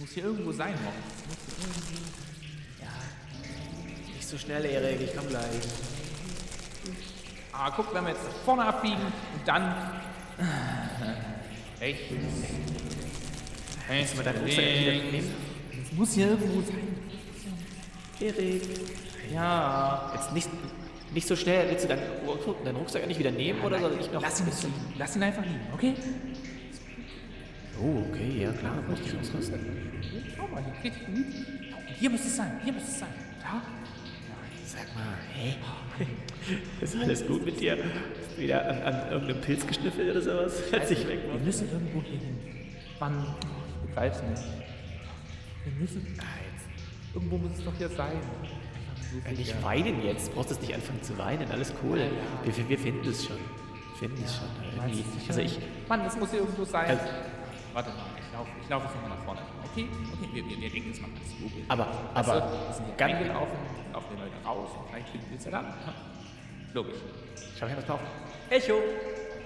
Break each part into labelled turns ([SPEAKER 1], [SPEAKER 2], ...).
[SPEAKER 1] muss hier irgendwo sein. Das irgendwie.
[SPEAKER 2] Ja. Nicht so schnell, Erik, ich komm gleich.
[SPEAKER 1] Ah, guck, wenn wir jetzt nach vorne abbiegen und dann. Rechts.
[SPEAKER 2] Nehmen?
[SPEAKER 1] Es muss hier irgendwo sein.
[SPEAKER 2] Erik. Ja. Jetzt nicht, nicht so schnell. Willst du deinen, deinen Rucksack nicht wieder nehmen oder soll ich noch.
[SPEAKER 1] Lass ihn? Lass ihn einfach liegen, okay?
[SPEAKER 2] Oh, okay, ja klar. Muss ich ausrüsten.
[SPEAKER 1] Schau mal, hier gut. Hier muss es sein, hier muss es sein. Da?
[SPEAKER 2] Sag mal, hä? Ist alles gut mit dir? Wieder an, an irgendeinem Pilz geschnüffelt oder sowas? Hat sich weg.
[SPEAKER 1] Wir müssen irgendwo hier hin. Mann, ich begreif's nicht. Wir müssen. Jetzt. Irgendwo muss es doch hier sein.
[SPEAKER 2] Ja, nicht weinen jetzt. Brauchst du nicht anfangen zu weinen. Alles cool. Ja, ja. Wir, wir finden es schon. Finden es schon. Irgendwie. Also ich.
[SPEAKER 1] Mann, das muss hier irgendwo sein. Also, Warte mal, ich laufe ich lauf jetzt nochmal nach vorne. Okay, okay, wir, wir, wir denken jetzt mal ganz logisch.
[SPEAKER 2] Aber, aber.
[SPEAKER 1] Also, wir sind hier reingelaufen, laufen wir Leute raus und vielleicht finden wir es ja dann. Logisch.
[SPEAKER 2] Schau ich mal drauf.
[SPEAKER 1] Echo!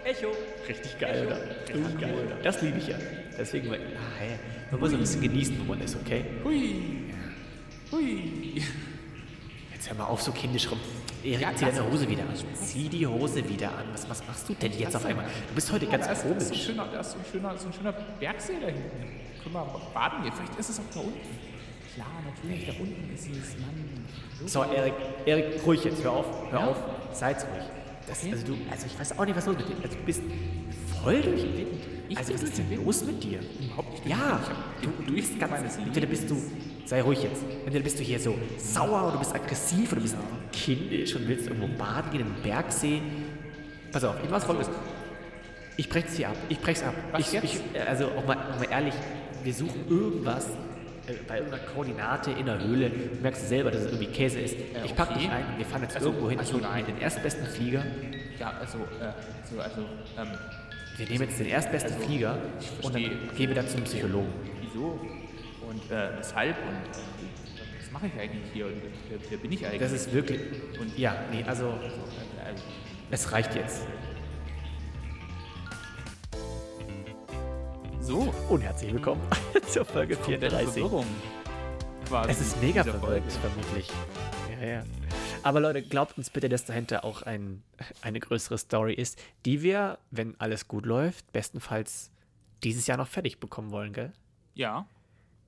[SPEAKER 1] Echo!
[SPEAKER 2] Richtig geil, oder? Richtig geil, oder? Das liebe ich ja. Deswegen, ah, hey, man muss ein bisschen genießen, wo man ist, okay?
[SPEAKER 1] Hui! Hui!
[SPEAKER 2] Jetzt hör mal auf, so kindisch rum. Erik, ja, zieh deine Hose wieder an. Zieh die Hose wieder an. Was, was machst du denn jetzt auf einmal? Du bist heute ganz
[SPEAKER 1] da
[SPEAKER 2] komisch.
[SPEAKER 1] Ist so ein schöner, da ist so ein schöner, so ein schöner Bergsee da hinten. Können wir baden gehen? Vielleicht ist es auch da unten. Klar, natürlich, da unten ist es, Mann.
[SPEAKER 2] So, Erik, Erik, ruhig jetzt. Hör auf, hör ja? auf. Seid ruhig. Das, also, du, also ich weiß auch nicht, was los mit dir. Also, du bist voll durch den Wind. Ich also was ist denn los mit dir?
[SPEAKER 1] Überhaupt nicht.
[SPEAKER 2] Ja, du, du bist ganz. Entweder bist du sei ruhig jetzt. Entweder bist du hier so sauer oder du bist aggressiv oder du bist kindisch und willst irgendwo baden gehen im Bergsee. Pass auf, ich mach's folgendes. Ich brech's hier ab. Ich brech's ab.
[SPEAKER 1] Was
[SPEAKER 2] ich,
[SPEAKER 1] jetzt?
[SPEAKER 2] Ich, also auch mal, auch mal ehrlich, wir suchen irgendwas äh, bei irgendeiner Koordinate in der Höhle. Du merkst selber, dass es irgendwie Käse ist.
[SPEAKER 1] Äh,
[SPEAKER 2] ich pack
[SPEAKER 1] okay.
[SPEAKER 2] dich ein. Wir fahren jetzt
[SPEAKER 1] Also,
[SPEAKER 2] irgendwo hin.
[SPEAKER 1] also nein.
[SPEAKER 2] den erstbesten Flieger.
[SPEAKER 1] Ja, also, äh, so, also, ähm,
[SPEAKER 2] Wir nehmen jetzt den erstbesten
[SPEAKER 1] Also,
[SPEAKER 2] Flieger und dann gehen wir dann zum Psychologen.
[SPEAKER 1] wieso? Und, äh, weshalb? Und, äh, was mache ich eigentlich hier? Und wer, wer bin ich eigentlich?
[SPEAKER 2] Das ist wirklich.
[SPEAKER 1] Und-
[SPEAKER 2] ja, nee, also
[SPEAKER 1] äh, also,
[SPEAKER 2] es reicht jetzt.
[SPEAKER 1] so,
[SPEAKER 2] Und herzlich willkommen zur Folge
[SPEAKER 1] komplette
[SPEAKER 2] 34.
[SPEAKER 1] Verwirrung. Quasi
[SPEAKER 2] Es ist mega
[SPEAKER 1] Folge.
[SPEAKER 2] vermutlich. Ja, ja. Aber Leute, glaubt uns bitte, dass dahinter auch ein, eine größere Story ist, die wir, wenn alles gut läuft, bestenfalls dieses Jahr noch fertig bekommen wollen, gell?
[SPEAKER 1] Ja,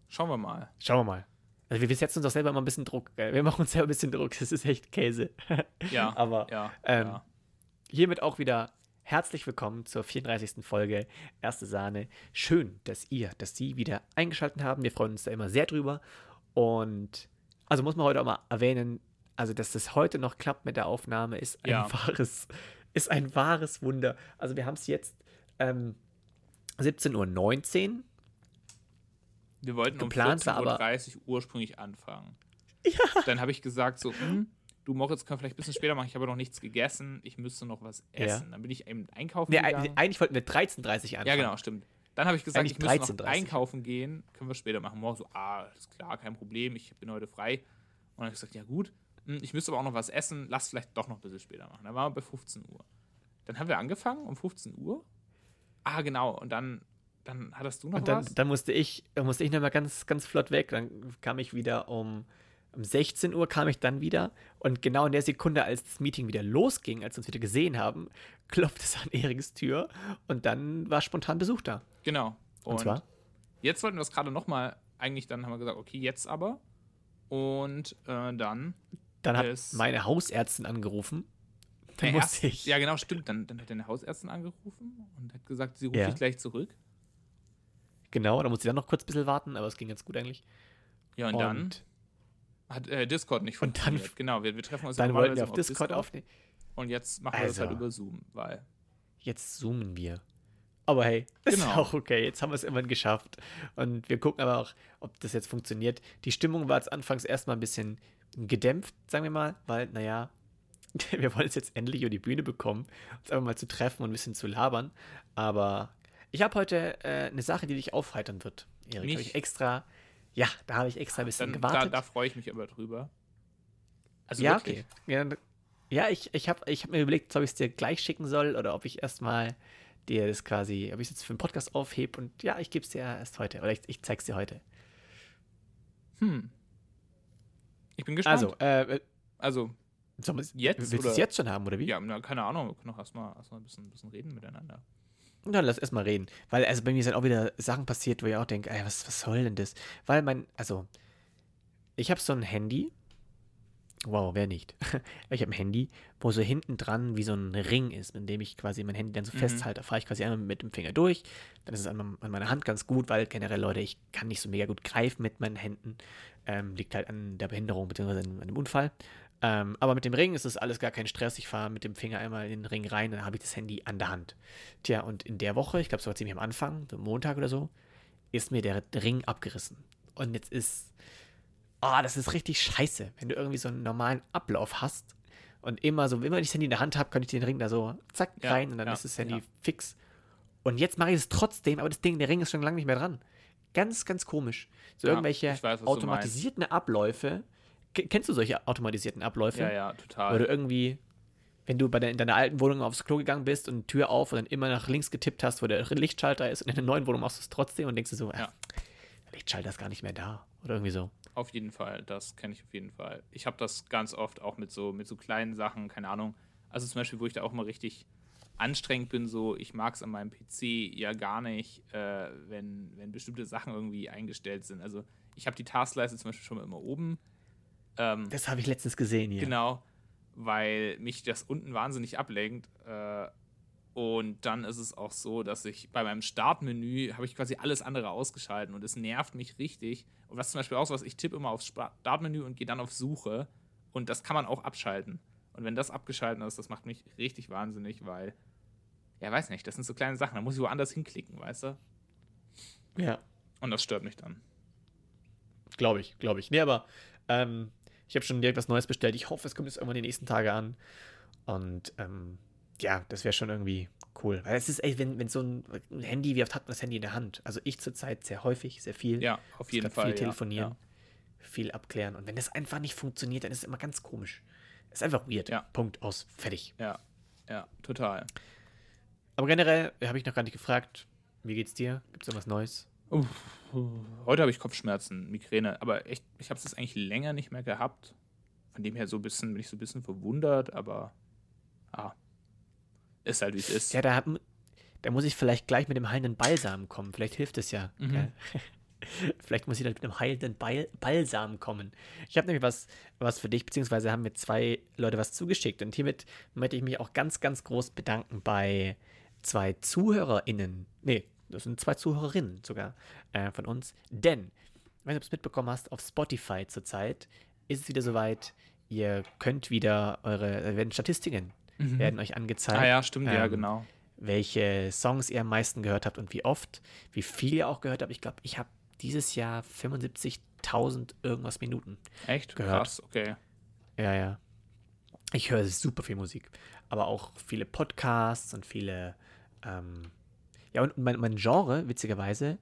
[SPEAKER 1] schauen wir mal.
[SPEAKER 2] Schauen wir mal. Also wir setzen uns doch selber immer ein bisschen Druck, gell? Wir machen uns selber ein bisschen Druck, das ist echt Käse.
[SPEAKER 1] Ja,
[SPEAKER 2] Aber
[SPEAKER 1] ja,
[SPEAKER 2] ähm,
[SPEAKER 1] ja.
[SPEAKER 2] hiermit auch wieder herzlich willkommen zur 34. Folge Erste Sahne. Schön, dass ihr, dass Sie wieder eingeschaltet haben. Wir freuen uns da immer sehr drüber. Und also muss man heute auch mal erwähnen, also dass das heute noch klappt mit der Aufnahme, ist ein
[SPEAKER 1] Ja.
[SPEAKER 2] wahres, ist ein wahres Wunder. Also wir haben es jetzt ähm, 17.19 Uhr.
[SPEAKER 1] Wir wollten
[SPEAKER 2] geplant
[SPEAKER 1] um
[SPEAKER 2] war aber-
[SPEAKER 1] 14.30 Uhr ursprünglich anfangen. Dann habe ich gesagt so, hm, du Moritz, kann vielleicht ein bisschen später machen, ich habe noch nichts gegessen, ich müsste noch was
[SPEAKER 2] Ja.
[SPEAKER 1] essen. Dann bin ich eben einkaufen
[SPEAKER 2] Nee,
[SPEAKER 1] gegangen.
[SPEAKER 2] eig- eigentlich wollten wir 13.30 Uhr anfangen.
[SPEAKER 1] Ja, genau, stimmt. Dann habe ich gesagt,
[SPEAKER 2] Eigentlich
[SPEAKER 1] ich müsste noch
[SPEAKER 2] 13:30.
[SPEAKER 1] einkaufen gehen, können wir später machen. Morgen so, ah, ist klar, kein Problem, ich bin heute frei. Und dann habe ich gesagt, ja gut, hm, ich müsste aber auch noch was essen, lass vielleicht doch noch ein bisschen später machen. Dann waren wir bei 15 Uhr. Dann haben wir angefangen um 15 Uhr. Ah, genau, und dann, dann hattest du noch
[SPEAKER 2] Und dann,
[SPEAKER 1] was?
[SPEAKER 2] dann musste ich, musste ich nochmal ganz, ganz flott weg. Dann kam ich wieder um, um 16 Uhr kam ich dann wieder. Und genau in der Sekunde, als das Meeting wieder losging, als wir uns wieder gesehen haben, klopfte es an Eriks Tür und dann war spontan Besuch da.
[SPEAKER 1] Genau.
[SPEAKER 2] Und, zwar?
[SPEAKER 1] Jetzt wollten wir es gerade nochmal, eigentlich dann haben wir gesagt, okay, jetzt aber. Und äh, dann.
[SPEAKER 2] Dann hat
[SPEAKER 1] Es-
[SPEAKER 2] meine Hausärztin angerufen. Dann musste
[SPEAKER 1] erst-
[SPEAKER 2] ich.
[SPEAKER 1] Ja, genau, stimmt. Dann, dann hat deine Hausärztin angerufen und hat gesagt, sie ruft
[SPEAKER 2] Ja.
[SPEAKER 1] dich gleich zurück.
[SPEAKER 2] Genau, da musste ich dann noch kurz ein bisschen warten, aber es ging ganz gut eigentlich.
[SPEAKER 1] Ja, und, dann hat äh, Discord nicht
[SPEAKER 2] Und dann-
[SPEAKER 1] funktioniert. genau, wir, wir treffen uns
[SPEAKER 2] dann wollten wir auf Discord aufnehmen.
[SPEAKER 1] Und jetzt machen wir das
[SPEAKER 2] Also.
[SPEAKER 1] halt über Zoom, weil.
[SPEAKER 2] Jetzt zoomen wir. Aber hey, ist
[SPEAKER 1] Genau.
[SPEAKER 2] auch okay. Jetzt haben wir es immerhin geschafft. Und wir gucken aber auch, ob das jetzt funktioniert. Die Stimmung war jetzt anfangs erstmal ein bisschen gedämpft, sagen wir mal, weil, naja, wir wollen es jetzt endlich über die Bühne bekommen, uns einfach mal zu treffen und ein bisschen zu labern. Aber ich habe heute äh, eine Sache, die dich aufheitern wird. Erik,
[SPEAKER 1] Mich?
[SPEAKER 2] ich extra, ja, da habe ich extra ein bisschen
[SPEAKER 1] Dann, da,
[SPEAKER 2] gewartet.
[SPEAKER 1] da freue ich mich aber drüber. Also
[SPEAKER 2] ja,
[SPEAKER 1] wirklich.
[SPEAKER 2] okay. Ja, ja ich, ich habe ich hab mir überlegt, ob ich es dir gleich schicken soll oder ob ich erstmal dir das quasi, ob ich es jetzt für einen Podcast aufhebe und ja, ich gebe es dir erst heute oder ich, ich zeig's dir heute.
[SPEAKER 1] Hm. Ich bin gespannt.
[SPEAKER 2] Also, äh,
[SPEAKER 1] also
[SPEAKER 2] sollen wir's-
[SPEAKER 1] Jetzt,
[SPEAKER 2] willst du es jetzt schon haben, oder wie?
[SPEAKER 1] ja, na, keine Ahnung, wir können doch erstmal erst ein bisschen, bisschen reden miteinander.
[SPEAKER 2] Na, lass erst mal reden. Weil, also bei mir sind auch wieder Sachen passiert, wo ich auch denke, ey, was, was soll denn das? Weil mein, also, ich habe so ein Handy. Wow, wer nicht? ich habe ein Handy, wo so hinten dran wie so ein Ring ist, mit dem ich quasi mein Handy dann so
[SPEAKER 1] Mhm.
[SPEAKER 2] festhalte. Da fahre ich quasi einmal mit dem Finger durch. Dann ist es an, meinem- an meiner Hand ganz gut, weil generell, Leute, ich kann nicht so mega gut greifen mit meinen Händen. Ähm, liegt halt an der Behinderung bzw. an an dem Unfall. Ähm, aber mit dem Ring ist das alles gar kein Stress. Ich fahre mit dem Finger einmal in den Ring rein, dann habe ich das Handy an der Hand. Tja, und in der Woche, ich glaube, so ziemlich am Anfang, so Montag oder so, ist mir der Ring abgerissen. Und jetzt ist. Ah, das ist richtig scheiße, wenn du irgendwie so einen normalen Ablauf hast und immer so, immer ich das Handy in der Hand habe, kann ich den Ring da so zack
[SPEAKER 1] Ja,
[SPEAKER 2] rein und dann
[SPEAKER 1] ja,
[SPEAKER 2] ist das Handy
[SPEAKER 1] ja.
[SPEAKER 2] fix. Und jetzt mache ich es trotzdem, aber das Ding, der Ring ist schon lange nicht mehr dran. Ganz, ganz komisch. So irgendwelche
[SPEAKER 1] weiß,
[SPEAKER 2] automatisierten Abläufe. Ke- Kennst du solche automatisierten Abläufe?
[SPEAKER 1] Ja, ja,
[SPEAKER 2] Oder
[SPEAKER 1] total.
[SPEAKER 2] irgendwie, wenn du bei der, in deiner alten Wohnung aufs Klo gegangen bist und Tür auf und dann immer nach links getippt hast, wo der Lichtschalter ist und in der neuen Wohnung machst du es trotzdem und denkst du so,
[SPEAKER 1] Ja.
[SPEAKER 2] der Lichtschalter ist gar nicht mehr da. Oder irgendwie so.
[SPEAKER 1] Auf jeden Fall, das kenne ich auf jeden Fall. Ich habe das ganz oft auch mit so, mit so kleinen Sachen, keine Ahnung. Also zum Beispiel, wo ich da auch mal richtig anstrengend bin, so, ich mag es an meinem PC ja gar nicht, äh, wenn, wenn bestimmte Sachen irgendwie eingestellt sind. Also ich habe die Taskleiste zum Beispiel schon mal immer oben. Ähm,
[SPEAKER 2] Das habe ich letztens gesehen hier.
[SPEAKER 1] Genau, weil mich das unten wahnsinnig ablenkt. Äh, und dann ist es auch so, dass ich bei meinem Startmenü habe ich quasi alles andere ausgeschalten und es nervt mich richtig. Und was zum Beispiel auch so was, ich tippe immer aufs Startmenü und gehe dann auf Suche und das kann man auch abschalten. Und wenn das abgeschalten ist, das macht mich richtig wahnsinnig, weil, ja, weiß nicht, das sind so kleine Sachen, da muss ich woanders hinklicken, weißt du?
[SPEAKER 2] Ja,
[SPEAKER 1] Und das stört mich dann.
[SPEAKER 2] glaube ich, glaube ich. Nee, aber ähm, ich habe schon direkt was Neues bestellt. Ich hoffe, es kommt jetzt irgendwann die nächsten Tage an. Und ähm, ja, das wäre schon irgendwie cool. Weil es ist, ey, wenn, wenn so ein, Handy, wie oft hat man das Handy in der Hand? Also ich zurzeit sehr häufig, sehr viel.
[SPEAKER 1] Ja, auf jeden Fall.
[SPEAKER 2] Viel
[SPEAKER 1] ja,
[SPEAKER 2] telefonieren,
[SPEAKER 1] Ja.
[SPEAKER 2] viel abklären. Und wenn das einfach nicht funktioniert, dann ist es immer ganz komisch. Ist einfach weird.
[SPEAKER 1] Ja.
[SPEAKER 2] Punkt aus. Fertig.
[SPEAKER 1] Ja, ja, total.
[SPEAKER 2] Aber generell habe ich noch gar nicht gefragt, wie geht's dir? Gibt es irgendwas Neues?
[SPEAKER 1] Heute habe ich Kopfschmerzen, Migräne, aber echt, ich habe es eigentlich länger nicht mehr gehabt. Von dem her so ein bisschen, bin ich so ein bisschen verwundert, aber ah, ist halt wie es ist.
[SPEAKER 2] Ja, da, da muss ich vielleicht gleich mit dem heilenden Balsam kommen. Vielleicht hilft es ja.
[SPEAKER 1] Mhm.
[SPEAKER 2] vielleicht muss ich dann mit einem heilenden Bal Balsam kommen. Ich habe nämlich was, was für dich, beziehungsweise haben mir zwei Leute was zugeschickt. Und hiermit möchte ich mich auch ganz, ganz groß bedanken bei zwei ZuhörerInnen. Nee, das sind zwei Zuhörerinnen sogar äh, von uns. Denn, ob du es mitbekommen hast, auf Spotify zurzeit ist es wieder soweit. Ihr könnt wieder eure, da werden Statistiken werden euch angezeigt
[SPEAKER 1] Mhm. ah ja, stimmt, ja,
[SPEAKER 2] ähm,
[SPEAKER 1] genau.
[SPEAKER 2] welche Songs ihr am meisten gehört habt und wie oft, wie viel ihr auch gehört habt. Ich glaube, ich habe dieses Jahr 75.000 irgendwas Minuten.
[SPEAKER 1] Echt?
[SPEAKER 2] gehört.
[SPEAKER 1] Krass, okay.
[SPEAKER 2] Ja, ja. Ich höre super viel Musik, aber auch viele Podcasts und viele. Ähm, ja, und mein, mein Genre, witzigerweise,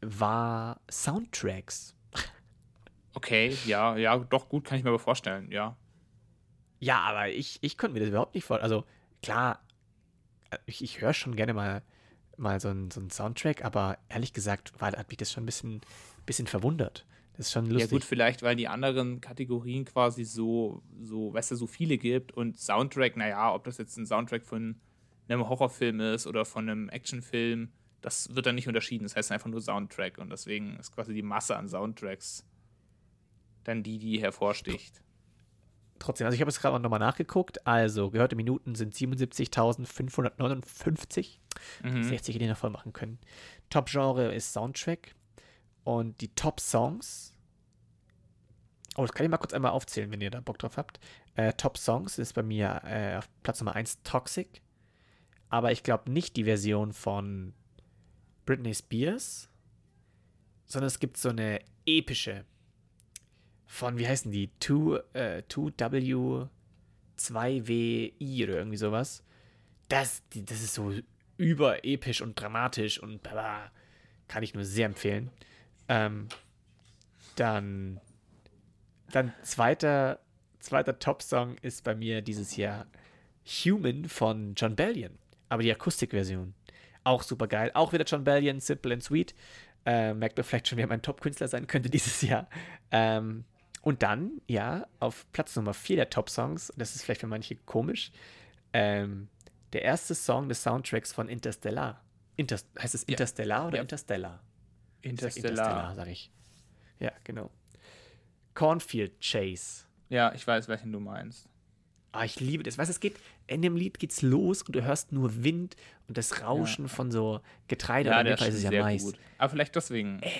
[SPEAKER 2] war Soundtracks.
[SPEAKER 1] Okay, ja, ja, doch, gut, kann ich mir aber vorstellen, ja.
[SPEAKER 2] Ja, aber ich, ich konnte mir das überhaupt nicht vorstellen. Also, klar, äh, ich, ich höre schon gerne mal, mal so einen so Soundtrack, aber ehrlich gesagt war, hat mich das schon ein bisschen, bisschen verwundert. Das ist schon
[SPEAKER 1] Ja,
[SPEAKER 2] lustig.
[SPEAKER 1] gut, vielleicht, weil die anderen Kategorien quasi so, so, weißt du, so viele gibt und Soundtrack, naja, ob das jetzt ein Soundtrack von einem Horrorfilm ist oder von einem Actionfilm, das wird dann nicht unterschieden. Das heißt einfach nur Soundtrack und deswegen ist quasi die Masse an Soundtracks dann die, die hervorsticht.
[SPEAKER 2] Trotzdem, also ich habe es gerade nochmal nachgeguckt. Also, gehörte Minuten sind 77.559.
[SPEAKER 1] Mhm.
[SPEAKER 2] 60 hätte ich noch voll machen können. Top-Genre ist Soundtrack. Und die Top-Songs. Oh, das kann ich mal kurz einmal aufzählen, wenn ihr da Bock drauf habt. Äh, Top-Songs ist bei mir äh, auf Platz Nummer 1 Toxic. Aber ich glaube nicht die Version von Britney Spears, sondern es gibt so eine epische von, wie heißen die? 2, äh, 2W 2WI oder irgendwie sowas. Das, das ist so überepisch und dramatisch und bla, kann ich nur sehr empfehlen. Ähm, dann, dann zweiter, zweiter Top-Song ist bei mir dieses Jahr Human von John Bellion, aber die Akustikversion. Auch super geil. Auch wieder John Bellion, Simple and Sweet. Äh, merkt man vielleicht schon, wer mein Top-Künstler sein könnte dieses Jahr. Ähm, und dann, ja, auf Platz Nummer 4 der Top-Songs, das ist vielleicht für manche komisch, ähm, der erste Song des Soundtracks von Interstellar. Inter heißt es Interstellar ja. oder ja. Interstellar?
[SPEAKER 1] Interstellar.
[SPEAKER 2] Interstellar, sag ich. Ja, genau. Cornfield Chase.
[SPEAKER 1] Ja, ich weiß, welchen du meinst.
[SPEAKER 2] Ah, ich liebe das. Weißt du, es geht, in dem Lied geht's los und du hörst nur Wind und das Rauschen ja. von so Getreide.
[SPEAKER 1] Ja, der ist ja Mais. gut. Aber vielleicht deswegen, äh,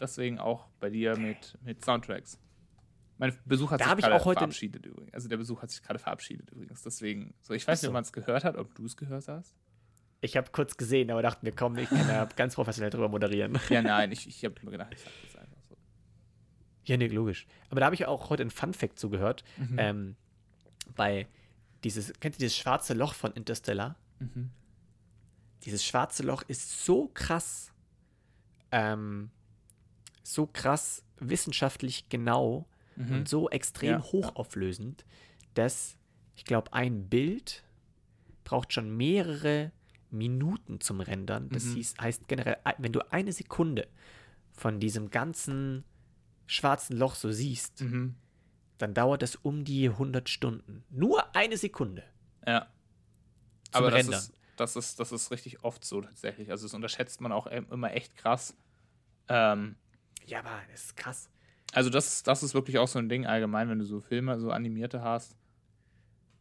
[SPEAKER 1] deswegen auch bei dir mit, mit Soundtracks. Mein Besuch hat
[SPEAKER 2] da sich
[SPEAKER 1] gerade
[SPEAKER 2] verabschiedet
[SPEAKER 1] übrigens. Also der Besuch hat sich gerade verabschiedet übrigens. Deswegen, so ich weiß nicht, ob man es gehört hat, ob du es gehört hast.
[SPEAKER 2] Ich habe kurz gesehen, aber dachte mir, komm, ich kann ja ganz professionell drüber moderieren.
[SPEAKER 1] Ja, nein, ich, ich habe mir gedacht, ich sag das einfach so.
[SPEAKER 2] Ja, nee, logisch. Aber da habe ich auch heute ein Fun-Fact zugehört. Mhm. Ähm, bei dieses, kennt ihr dieses schwarze Loch von Interstellar? Mhm. Dieses schwarze Loch ist so krass, ähm, so krass wissenschaftlich genau, mhm. und so extrem ja. hochauflösend, dass ich glaube, ein Bild braucht schon mehrere Minuten zum Rendern. Das mhm. hieß, heißt generell, wenn du eine Sekunde von diesem ganzen schwarzen Loch so siehst, mhm. Dann dauert das um die 100 Stunden. Nur eine Sekunde.
[SPEAKER 1] Ja. Aber das ist, das, ist, das ist richtig oft so tatsächlich. Also das unterschätzt man auch immer echt krass. Ähm,
[SPEAKER 2] ja, aber das ist krass.
[SPEAKER 1] Also das, das ist wirklich auch so ein Ding allgemein, wenn du so Filme, so animierte hast.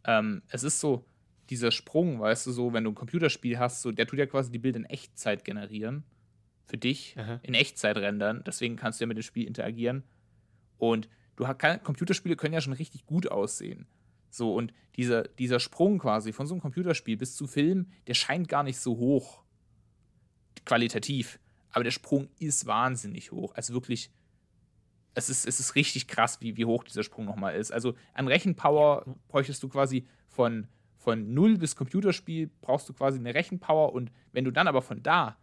[SPEAKER 1] Ähm, es ist so, dieser Sprung, weißt du, so, wenn du ein Computerspiel hast, so, der tut ja quasi die Bilder in Echtzeit generieren. Für dich, Aha. in Echtzeit rendern. Deswegen kannst du ja mit dem Spiel interagieren. Und du hast, Computerspiele können ja schon richtig gut aussehen. So, und dieser, dieser Sprung quasi von so einem Computerspiel bis zu Film, der scheint gar nicht so hoch qualitativ. Aber der Sprung ist wahnsinnig hoch. Also wirklich es ist, es ist richtig krass, wie, wie hoch dieser Sprung nochmal ist. Also an Rechenpower bräuchtest du quasi von, von 0 bis Computerspiel brauchst du quasi eine Rechenpower und wenn du dann aber von da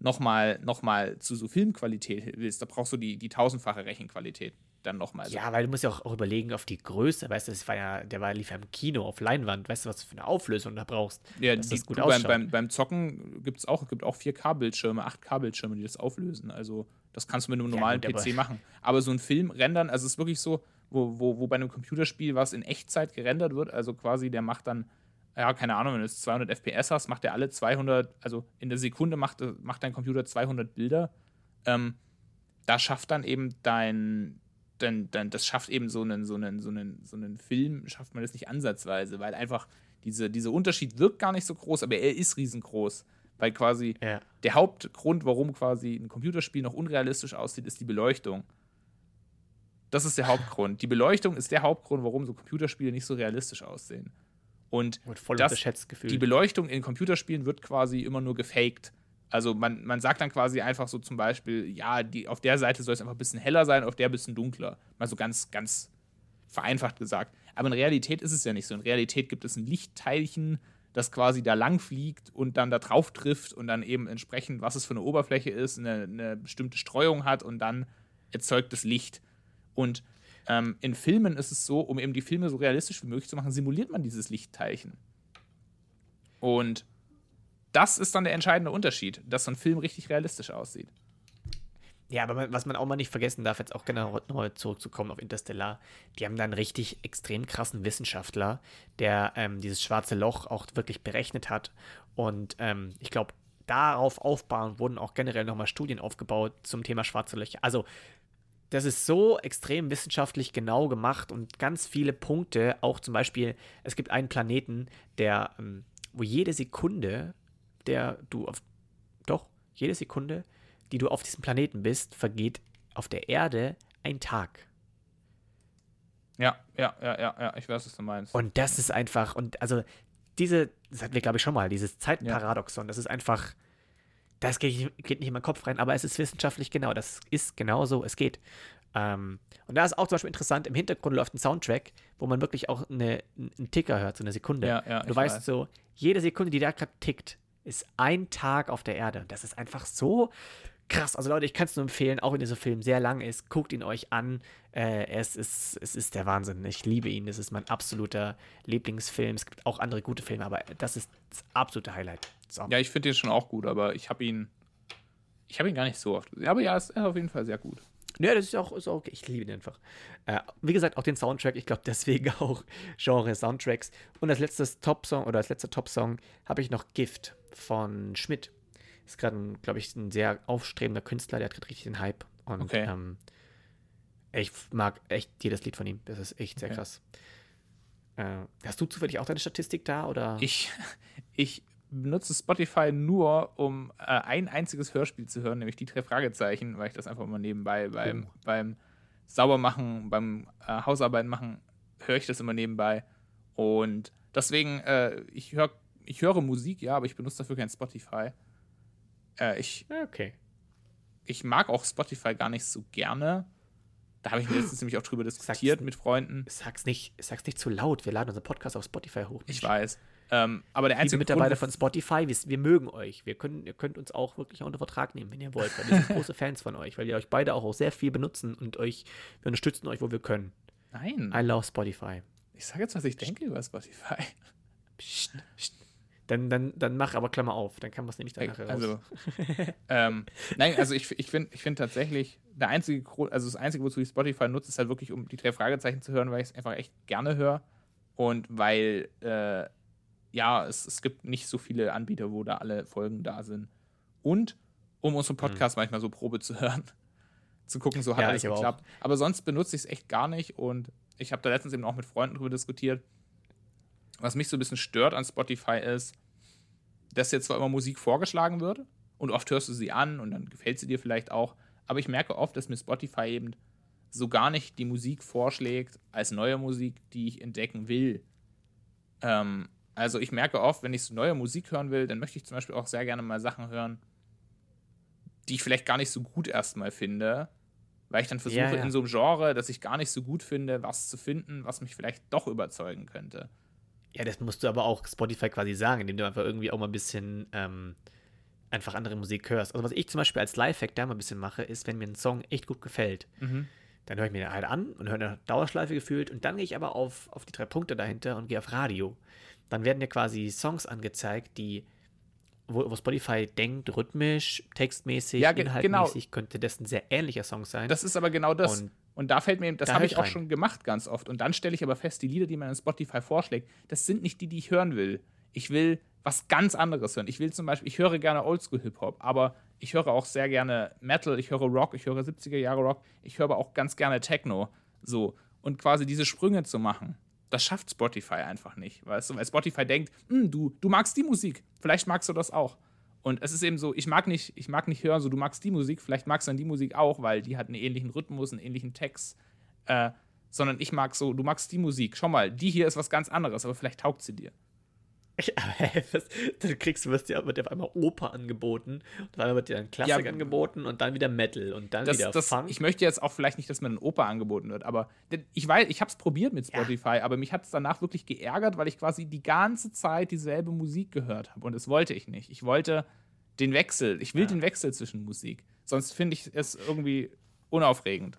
[SPEAKER 1] nochmal noch mal zu so Filmqualität willst, da brauchst du die, die tausendfache Rechenqualität dann nochmal.
[SPEAKER 2] Ja, weil du musst ja auch, auch, überlegen auf die Größe, weißt du, das war ja, der war lief ja im Kino auf Leinwand, weißt du, was du für eine Auflösung da brauchst.
[SPEAKER 1] Ja, dass die, das gut beim, beim, beim, Zocken gibt es auch, gibt auch 4K-Bildschirme, 8K-Bildschirme, die das auflösen. Also das kannst du mit einem normalen ja, gut, PC machen. Aber so ein Film rendern, also es ist wirklich so, wo, wo, wo bei einem Computerspiel was in Echtzeit gerendert wird, also quasi der macht dann, ja, keine Ahnung, wenn du jetzt 200 FPS hast, macht er alle 200, also in der Sekunde macht, macht dein Computer 200 Bilder. Ähm, da schafft dann eben dein, dann, dann das schafft eben so einen, so einen, so einen, so einen Film, schafft man das nicht ansatzweise, weil einfach diese, dieser Unterschied wirkt gar nicht so groß, aber er ist riesengroß. Weil quasi ja. der Hauptgrund, warum quasi ein Computerspiel noch unrealistisch aussieht, ist die Beleuchtung. Das ist der Hauptgrund. Die Beleuchtung ist der Hauptgrund, warum so Computerspiele nicht so realistisch aussehen. Und
[SPEAKER 2] das,
[SPEAKER 1] die Beleuchtung in Computerspielen wird quasi immer nur gefaked. Also man, man sagt dann quasi einfach so zum Beispiel, ja, die, auf der Seite soll es einfach ein bisschen heller sein, auf der ein bisschen dunkler. Mal so ganz, ganz vereinfacht gesagt. Aber in Realität ist es ja nicht so. In Realität gibt es ein Lichtteilchen, das quasi da lang fliegt und dann da drauf trifft und dann eben entsprechend, was es für eine Oberfläche ist, eine, eine bestimmte Streuung hat und dann erzeugt es Licht. Und ähm, in Filmen ist es so, um eben die Filme so realistisch wie möglich zu machen, simuliert man dieses Lichtteilchen. Und das ist dann der entscheidende Unterschied, dass so ein Film richtig realistisch aussieht.
[SPEAKER 2] Ja, aber was man auch mal nicht vergessen darf, jetzt auch genau nochmal zurückzukommen auf Interstellar, die haben da einen richtig extrem krassen Wissenschaftler, der ähm, dieses schwarze Loch auch wirklich berechnet hat. Und ähm, ich glaube, darauf aufbauen wurden auch generell nochmal Studien aufgebaut zum Thema schwarze Löcher. Also, das ist so extrem wissenschaftlich genau gemacht und ganz viele Punkte, auch zum Beispiel, es gibt einen Planeten, der, ähm, wo jede Sekunde, der du auf, doch, jede Sekunde die du auf diesem Planeten bist, vergeht auf der Erde ein Tag.
[SPEAKER 1] Ja, ja, ja, ja, ja, ich weiß, was du meinst.
[SPEAKER 2] Und das ist einfach, und also diese, das hatten wir, glaube ich, schon mal, dieses Zeitparadoxon, ja. das ist einfach, das geht, geht, nicht in meinen Kopf rein, aber es ist wissenschaftlich genau, das ist genau so, es geht. Ähm, und da ist auch zum Beispiel interessant, im Hintergrund läuft ein Soundtrack, wo man wirklich auch eine, einen Ticker hört, so eine Sekunde.
[SPEAKER 1] Ja, ja,
[SPEAKER 2] du weißt weiß. so, jede Sekunde, die da gerade tickt, ist ein Tag auf der Erde. Das ist einfach so krass. Also Leute, ich kann es nur empfehlen, auch wenn dieser Film sehr lang ist, guckt ihn euch an. Äh, es, ist, es ist der Wahnsinn. Ich liebe ihn. Das ist mein absoluter Lieblingsfilm. Es gibt auch andere gute Filme, aber das ist das absolute Highlight.
[SPEAKER 1] So. Ja, ich finde den schon auch gut, aber ich habe ihn Ich habe ihn gar nicht so oft aber ja, ist auf jeden Fall sehr gut.
[SPEAKER 2] Ja, das ist auch, ist auch okay. Ich liebe ihn einfach. Äh, wie gesagt, auch den Soundtrack. Ich glaube, deswegen auch Genre Soundtracks. Und als letztes Top-Song oder als letzter Top-Song habe ich noch Gift von Schmidt. Ist gerade, glaube ich, ein sehr aufstrebender Künstler. Der hat gerade richtig den Hype. Und
[SPEAKER 1] Okay.
[SPEAKER 2] ähm, ich mag echt jedes Lied von ihm. Das ist echt sehr
[SPEAKER 1] Okay.
[SPEAKER 2] krass. Äh, hast du zufällig auch deine Statistik da? Oder?
[SPEAKER 1] Ich, ich benutze Spotify nur, um äh, ein einziges Hörspiel zu hören, nämlich die drei Fragezeichen, weil ich das einfach mal nebenbei beim,
[SPEAKER 2] Oh.
[SPEAKER 1] beim Saubermachen, beim äh, Hausarbeiten machen, höre ich das immer nebenbei. Und deswegen, äh, ich, hör, ich höre Musik, ja, aber ich benutze dafür kein Spotify. Äh, ich,
[SPEAKER 2] okay.
[SPEAKER 1] ich mag auch Spotify gar nicht so gerne. Da habe ich mir letztens nämlich auch drüber diskutiert mit Freunden.
[SPEAKER 2] Sag's nicht, sag's nicht zu laut. Wir laden unseren Podcast auf Spotify hoch.
[SPEAKER 1] Ich weiß. Ähm, aber der
[SPEAKER 2] Liebe
[SPEAKER 1] einzige
[SPEAKER 2] Mitarbeiter
[SPEAKER 1] Grund,
[SPEAKER 2] von Spotify, wir, wir mögen euch. Wir können, ihr könnt uns auch wirklich unter Vertrag nehmen, wenn ihr wollt. Weil wir sind große Fans von euch, weil wir euch beide auch, auch sehr viel benutzen und euch, wir unterstützen euch, wo wir können.
[SPEAKER 1] Nein,
[SPEAKER 2] I love Spotify.
[SPEAKER 1] ich sage jetzt, was ich denke über Spotify.
[SPEAKER 2] Psst, psst. Dann, dann, dann mach aber Klammer auf, dann kann man es nämlich danach raus.
[SPEAKER 1] Also, ähm, nein, also ich, ich finde ich find tatsächlich, der einzige Grund, also das Einzige, wozu ich Spotify nutze, ist halt wirklich, um die drei Fragezeichen zu hören, weil ich es einfach echt gerne höre. Und weil, äh, ja, es, es gibt nicht so viele Anbieter, wo da alle Folgen da sind. Und um unseren Podcast manchmal so Probe zu hören. Zu gucken, so hat
[SPEAKER 2] Ja,
[SPEAKER 1] alles
[SPEAKER 2] aber auch.
[SPEAKER 1] geklappt. Aber sonst benutze ich es echt gar nicht. Und ich habe da letztens eben auch mit Freunden drüber diskutiert. Was mich so ein bisschen stört an Spotify ist, dass jetzt zwar immer Musik vorgeschlagen wird und oft hörst du sie an und dann gefällt sie dir vielleicht auch, aber ich merke oft, dass mir Spotify eben so gar nicht die Musik vorschlägt als neue Musik, die ich entdecken will. Ähm, also ich merke oft, wenn ich so neue Musik hören will, dann möchte ich zum Beispiel auch sehr gerne mal Sachen hören, die ich vielleicht gar nicht so gut erstmal finde, weil ich dann versuche
[SPEAKER 2] Ja, ja.
[SPEAKER 1] in so einem Genre, das ich gar nicht so gut finde, was zu finden, was mich vielleicht doch überzeugen könnte.
[SPEAKER 2] Ja, das musst du aber auch Spotify quasi sagen, indem du einfach irgendwie auch mal ein bisschen ähm, einfach andere Musik hörst. Also was ich zum Beispiel als Lifehack da mal ein bisschen mache, ist, wenn mir ein Song echt gut gefällt, dann höre ich mir den halt an und höre eine Dauerschleife gefühlt und dann gehe ich aber auf, auf die drei Punkte dahinter und gehe auf Radio. Dann werden dir quasi Songs angezeigt, die wo, wo Spotify denkt, rhythmisch, textmäßig,
[SPEAKER 1] Ja, ge- genau.
[SPEAKER 2] inhaltmäßig könnte das ein sehr ähnlicher Song sein.
[SPEAKER 1] Das ist aber genau das. Und,
[SPEAKER 2] Und
[SPEAKER 1] da fällt mir, das
[SPEAKER 2] da
[SPEAKER 1] habe ich auch
[SPEAKER 2] rein.
[SPEAKER 1] schon gemacht ganz oft. Und dann stelle ich aber fest, die Lieder, die man in Spotify vorschlägt, das sind nicht die, die ich hören will. Ich will was ganz anderes hören. Ich will zum Beispiel, ich höre gerne Oldschool-Hip-Hop, aber ich höre auch sehr gerne Metal, ich höre Rock, ich höre 70er Jahre Rock, ich höre aber auch ganz gerne Techno. So. Und quasi diese Sprünge zu machen, das schafft Spotify einfach nicht. Weißt du, weil Spotify denkt, "Hm, du, du magst die Musik, vielleicht magst du das auch. Und es ist eben so, ich mag nicht, ich mag nicht hören, so du magst die Musik, vielleicht magst du dann die Musik auch, weil die hat einen ähnlichen Rhythmus, einen ähnlichen Text. Äh, sondern ich mag so, du magst die Musik. Schau mal, die hier ist was ganz anderes, aber vielleicht taugt sie dir.
[SPEAKER 2] was, du kriegst, du wirst dir wird dir auf einmal Oper angeboten, einmal wird dir dann Klassik
[SPEAKER 1] Ja,
[SPEAKER 2] angeboten und dann wieder Metal und dann
[SPEAKER 1] Das,
[SPEAKER 2] wieder
[SPEAKER 1] das,
[SPEAKER 2] Funk.
[SPEAKER 1] ich möchte jetzt auch vielleicht nicht, dass mir ein Oper angeboten wird, aber denn ich weiß, ich habe es probiert mit
[SPEAKER 2] Ja.
[SPEAKER 1] Spotify, aber mich hat es danach wirklich geärgert, weil ich quasi die ganze Zeit dieselbe Musik gehört habe und das wollte ich nicht. Ich wollte den Wechsel, ich will den Wechsel zwischen Musik, sonst finde ich es irgendwie unaufregend.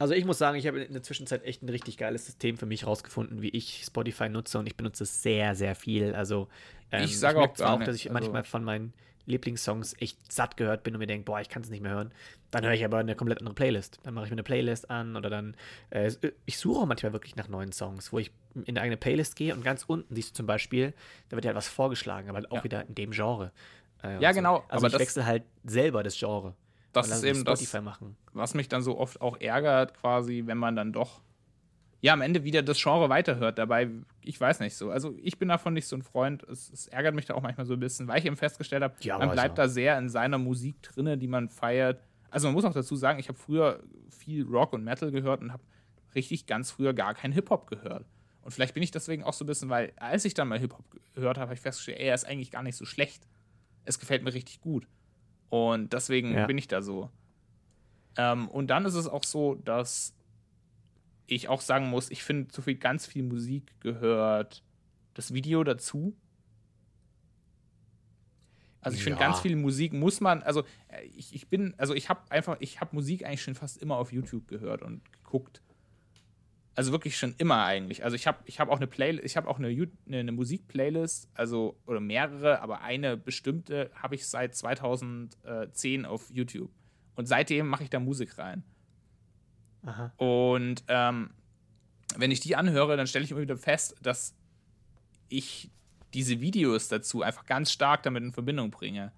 [SPEAKER 2] Also ich muss sagen, ich habe in der Zwischenzeit echt ein richtig geiles System für mich rausgefunden, wie ich Spotify nutze und ich benutze es sehr, sehr viel. Also ähm,
[SPEAKER 1] Ich sage auch
[SPEAKER 2] zwar auch, dass ich
[SPEAKER 1] also-
[SPEAKER 2] manchmal von meinen Lieblingssongs echt satt gehört bin und mir denke, boah, ich kann es nicht mehr hören. Dann höre ich aber eine komplett andere Playlist. Dann mache ich mir eine Playlist an oder dann, äh, ich suche auch manchmal wirklich nach neuen Songs, wo ich in eine eigene Playlist gehe und ganz unten siehst du zum Beispiel, da wird ja was vorgeschlagen, aber halt auch
[SPEAKER 1] Ja.
[SPEAKER 2] wieder in dem Genre. Äh,
[SPEAKER 1] Ja, genau,
[SPEAKER 2] Also
[SPEAKER 1] aber
[SPEAKER 2] ich wechsle halt selber das Genre.
[SPEAKER 1] Das ist eben das,
[SPEAKER 2] Spotify machen.
[SPEAKER 1] was mich dann so oft auch ärgert, quasi, wenn man dann doch ja am Ende wieder das Genre weiterhört. Dabei, ich weiß nicht so. Also ich bin davon nicht so ein Freund. Es, es ärgert mich da auch manchmal so ein bisschen, weil ich eben festgestellt habe,
[SPEAKER 2] Ja,
[SPEAKER 1] man bleibt
[SPEAKER 2] ist
[SPEAKER 1] da sehr in seiner Musik drinne, die man feiert. Also man muss auch dazu sagen, ich habe früher viel Rock und Metal gehört und habe richtig ganz früher gar keinen Hip-Hop gehört. Und vielleicht bin ich deswegen auch so ein bisschen, weil als ich dann mal Hip-Hop gehört habe, habe ich festgestellt, ey, er ist eigentlich gar nicht so schlecht. Es gefällt mir richtig gut. Und deswegen
[SPEAKER 2] Ja.
[SPEAKER 1] bin ich da so. Ähm, und dann ist es auch so, dass ich auch sagen muss, ich finde, zu viel ganz viel Musik gehört das Video dazu. Also ich finde,
[SPEAKER 2] Ja.
[SPEAKER 1] ganz viel Musik muss man, also äh, ich, ich bin, also ich habe einfach, ich habe Musik eigentlich schon fast immer auf YouTube gehört und geguckt. Also wirklich schon immer eigentlich. Also ich habe ich hab auch eine Playlist, ich habe auch eine, eine, eine Musikplaylist, also oder mehrere, aber eine bestimmte habe ich seit 2010 auf YouTube. Und seitdem mache ich da Musik rein. Aha. Und ähm, wenn ich die anhöre, dann stelle ich immer wieder fest, dass ich diese Videos dazu einfach ganz stark damit in Verbindung bringe.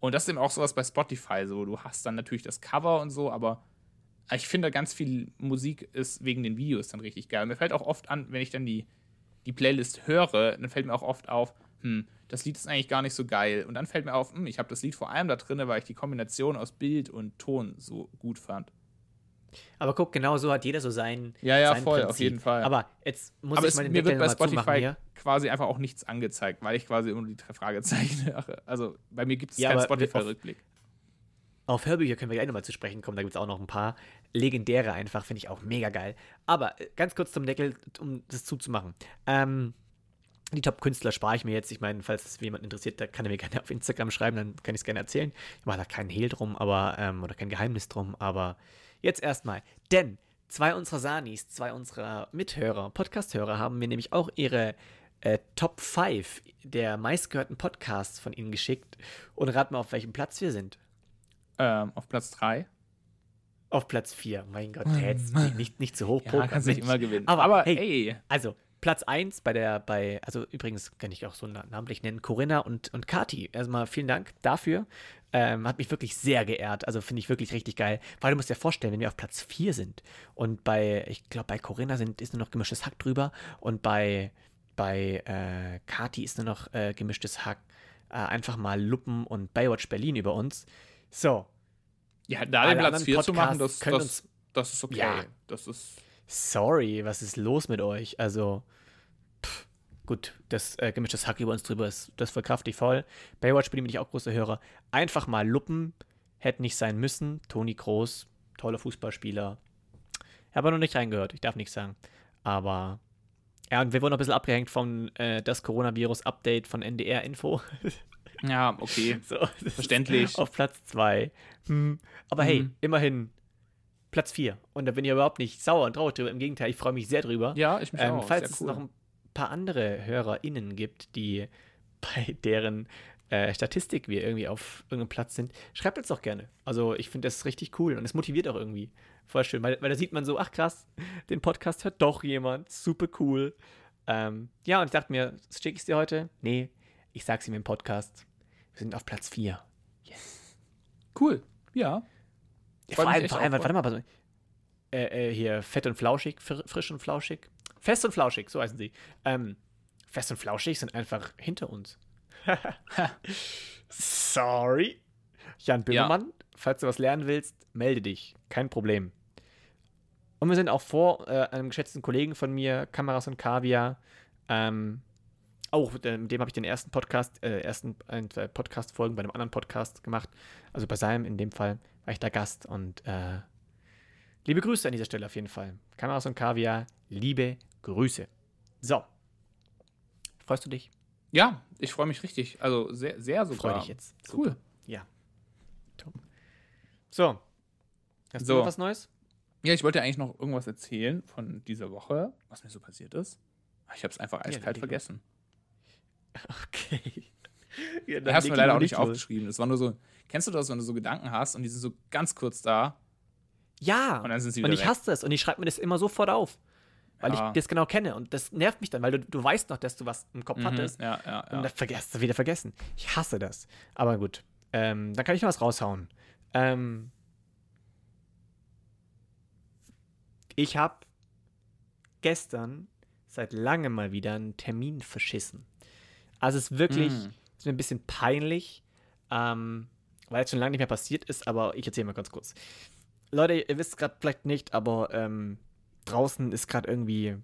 [SPEAKER 1] Und das ist eben auch sowas bei Spotify so. Du hast dann natürlich das Cover und so, aber ich finde, ganz viel Musik ist wegen den Videos dann richtig geil. Mir fällt auch oft an, wenn ich dann die, die Playlist höre, dann fällt mir auch oft auf, hm, das Lied ist eigentlich gar nicht so geil. Und dann fällt mir auf, hm, ich habe das Lied vor allem da drin, weil ich die Kombination aus Bild und Ton so gut fand.
[SPEAKER 2] Aber guck, genau so hat jeder so sein.
[SPEAKER 1] Ja, ja,
[SPEAKER 2] sein
[SPEAKER 1] voll, Prinzip. auf jeden Fall.
[SPEAKER 2] Aber jetzt muss
[SPEAKER 1] Aber
[SPEAKER 2] ich mal
[SPEAKER 1] es,
[SPEAKER 2] den
[SPEAKER 1] mir
[SPEAKER 2] Deckel
[SPEAKER 1] wird bei
[SPEAKER 2] mal
[SPEAKER 1] Spotify quasi einfach auch nichts angezeigt, weil ich quasi immer die drei Fragezeichen höre. Also bei mir gibt es
[SPEAKER 2] Ja,
[SPEAKER 1] keinen Spotify-Rückblick.
[SPEAKER 2] Auf Hörbücher können wir gleich nochmal zu sprechen kommen. Da gibt es auch noch ein paar legendäre einfach, finde ich auch mega geil. Aber äh, ganz kurz zum Deckel, um das zuzumachen. Ähm, die Top-Künstler spare ich mir jetzt. Ich meine, falls es jemand interessiert, da kann er mir gerne auf Instagram schreiben, dann kann ich es gerne erzählen. Ich mache da keinen Hehl drum, aber, ähm, oder kein Geheimnis drum, aber jetzt erstmal. Denn zwei unserer Sanis, zwei unserer Mithörer, Podcast-Hörer haben mir nämlich auch ihre äh, Top 5 der meistgehörten Podcasts von ihnen geschickt und rat mal, auf welchem Platz wir sind.
[SPEAKER 1] Ähm, auf Platz 3.
[SPEAKER 2] Auf Platz 4. Mein Gott, jetzt nicht, nicht, zu hoch
[SPEAKER 1] Ja,
[SPEAKER 2] pokern,
[SPEAKER 1] kannst nicht immer gewinnen.
[SPEAKER 2] Aber,
[SPEAKER 1] Aber
[SPEAKER 2] hey,
[SPEAKER 1] ey,
[SPEAKER 2] Also, Platz 1 bei der, bei, also übrigens kann ich auch so na- namentlich nennen, Corinna und, und Kati. Erstmal vielen Dank dafür. Ähm, hat mich wirklich sehr geehrt. Also finde ich wirklich richtig geil. Weil du musst dir vorstellen, wenn wir auf Platz 4 sind und bei, ich glaube, bei Corinna sind, ist nur noch gemischtes Hack drüber und bei, bei äh, Kati ist nur noch äh, gemischtes Hack. Äh, einfach mal Luppen und Baywatch Berlin über uns. So,
[SPEAKER 1] ja, da den Platz
[SPEAKER 2] anderen
[SPEAKER 1] 4 zu machen, das, das,
[SPEAKER 2] uns-
[SPEAKER 1] das ist okay.
[SPEAKER 2] Ja.
[SPEAKER 1] Das ist.
[SPEAKER 2] Sorry, was ist los mit euch? Also, pff, gut, das äh, gemischtes Hack über uns drüber ist, das verkraft ich voll. Baywatch bin ich auch großer Hörer. Einfach mal luppen, hätte nicht sein müssen. Toni Groß, toller Fußballspieler. Habe noch nicht reingehört, ich darf nichts sagen. Aber, ja, und wir wurden ein bisschen abgehängt vom äh, das Coronavirus-Update von NDR Info.
[SPEAKER 1] Ja, okay.
[SPEAKER 2] so,
[SPEAKER 1] Verständlich.
[SPEAKER 2] Auf Platz 2. Hm. Aber hey,
[SPEAKER 1] Hm.
[SPEAKER 2] immerhin Platz 4. Und da bin ich überhaupt nicht sauer und traurig drüber. Im Gegenteil, ich freue mich sehr drüber.
[SPEAKER 1] Ja, ich mich
[SPEAKER 2] Ähm,
[SPEAKER 1] auch.
[SPEAKER 2] falls es
[SPEAKER 1] cool.
[SPEAKER 2] noch ein paar andere HörerInnen gibt, die bei deren äh, Statistik wir irgendwie auf irgendeinem Platz sind, schreibt uns doch gerne. Also ich finde das richtig cool und es motiviert auch irgendwie. Voll schön, weil, weil da sieht man so, ach krass, den Podcast hört doch jemand, super cool. Ähm, ja, und ich dachte mir, schicke ich es dir heute? Nee, ich sag's ihm im Podcast. Wir sind auf Platz 4.
[SPEAKER 1] Cool. Ja.
[SPEAKER 2] Ja, vor allem, vor allem warte mal. Äh, äh, hier, fett und flauschig, fr frisch und flauschig. Fest und flauschig, so heißen sie. Ähm, fest und flauschig sind einfach hinter uns. Sorry. Jan Böhmermann, falls du was lernen willst, melde dich. Kein Problem. Und wir sind auch vor äh, einem geschätzten Kollegen von mir, Kameras und Kaviar. Ähm, auch äh, mit dem habe ich den ersten Podcast, äh, ersten ein, zwei Podcast-Folgen bei einem anderen Podcast gemacht. Also bei seinem in dem Fall war ich da Gast und äh, liebe Grüße an dieser Stelle auf jeden Fall. Kameras und Kaviar, liebe Grüße. So. Freust du dich?
[SPEAKER 1] Ja, ich freue mich richtig. Also sehr, sehr sogar.
[SPEAKER 2] Freu dich jetzt.
[SPEAKER 1] Cool.
[SPEAKER 2] Ja. Top. So. Hast
[SPEAKER 1] So.
[SPEAKER 2] du noch was Neues?
[SPEAKER 1] Ja, ich wollte eigentlich noch irgendwas erzählen von dieser Woche, was mir so passiert ist. Ich habe es einfach eiskalt
[SPEAKER 2] los.
[SPEAKER 1] vergessen.
[SPEAKER 2] Okay. Ja,
[SPEAKER 1] Da hast du mir leider auch nicht aufgeschrieben. Es war nur so, kennst du das, wenn du so Gedanken hast und die sind so ganz kurz da
[SPEAKER 2] Ja.
[SPEAKER 1] und dann sind sie
[SPEAKER 2] Und
[SPEAKER 1] wieder
[SPEAKER 2] ich
[SPEAKER 1] weg.
[SPEAKER 2] hasse das und ich schreibe mir das immer sofort auf. Weil
[SPEAKER 1] Ja.
[SPEAKER 2] ich das genau kenne. Und das nervt mich dann, weil du, du weißt noch, dass du was im Kopf
[SPEAKER 1] Mhm,
[SPEAKER 2] hattest.
[SPEAKER 1] Ja, ja,
[SPEAKER 2] Und
[SPEAKER 1] ja.
[SPEAKER 2] dann vergisst du wieder vergessen. Ich hasse das. Aber gut. Ähm, dann kann ich noch was raushauen. Ähm, ich habe gestern seit langem mal wieder einen Termin verschissen. Also es ist wirklich
[SPEAKER 1] Mm.
[SPEAKER 2] ist mir ein bisschen peinlich, ähm, weil es schon lange nicht mehr passiert ist, aber ich erzähle mal ganz kurz. Leute, ihr wisst gerade vielleicht nicht, aber ähm, draußen ist gerade irgendwie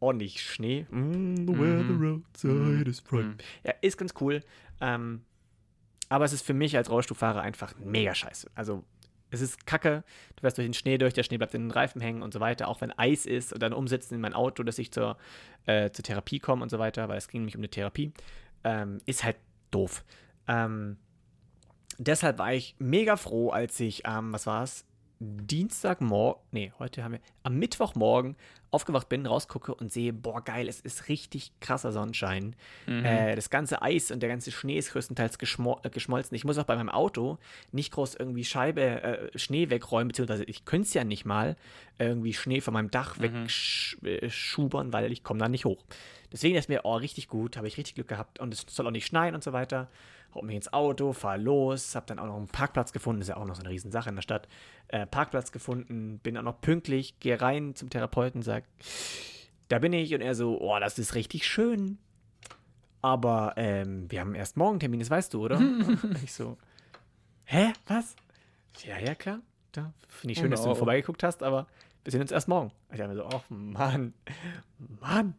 [SPEAKER 2] ordentlich Schnee. Mm, the weather outside is bright.
[SPEAKER 1] Mhm.
[SPEAKER 2] Ja, ist ganz cool. Ähm, aber es ist für mich als Rollstuhlfahrer einfach mega scheiße. Also, es ist kacke. Du fährst durch den Schnee durch, der Schnee bleibt in den Reifen hängen und so weiter. Auch wenn Eis ist und dann umsetzen in mein Auto, dass ich zur, äh, zur Therapie komme und so weiter, weil es ging nämlich um eine Therapie. Ähm, ist halt doof. Ähm, deshalb war ich mega froh, als ich am, was war es, Dienstagmorgen, nee, heute haben wir, am Mittwochmorgen aufgewacht bin, rausgucke und sehe, boah, geil, es ist richtig krasser Sonnenschein. Mhm. Äh, das ganze Eis und der ganze Schnee ist größtenteils äh, geschmolzen. Ich muss auch bei meinem Auto nicht groß irgendwie Scheibe, äh, Schnee wegräumen, beziehungsweise ich könnte es ja nicht mal irgendwie Schnee von meinem Dach mhm. wegschubern, weil ich komme da nicht hoch. Deswegen ist mir, oh, richtig gut, habe ich richtig Glück gehabt und es soll auch nicht schneien und so weiter hau mich ins Auto, fahr los, hab dann auch noch einen Parkplatz gefunden, ist ja auch noch so eine Riesensache in der Stadt. Äh, Parkplatz gefunden, bin auch noch pünktlich, gehe rein zum Therapeuten, sag, da bin ich und er so, oh, das ist richtig schön. Aber ähm, wir haben erst morgen Termin, das weißt du, oder? ich so, hä, was? Ja, ja, klar. Da finde ich schön, oh, dass du vorbeigeguckt hast, aber wir sehen uns erst morgen. Ich dachte mir so, ach Mann, Mann.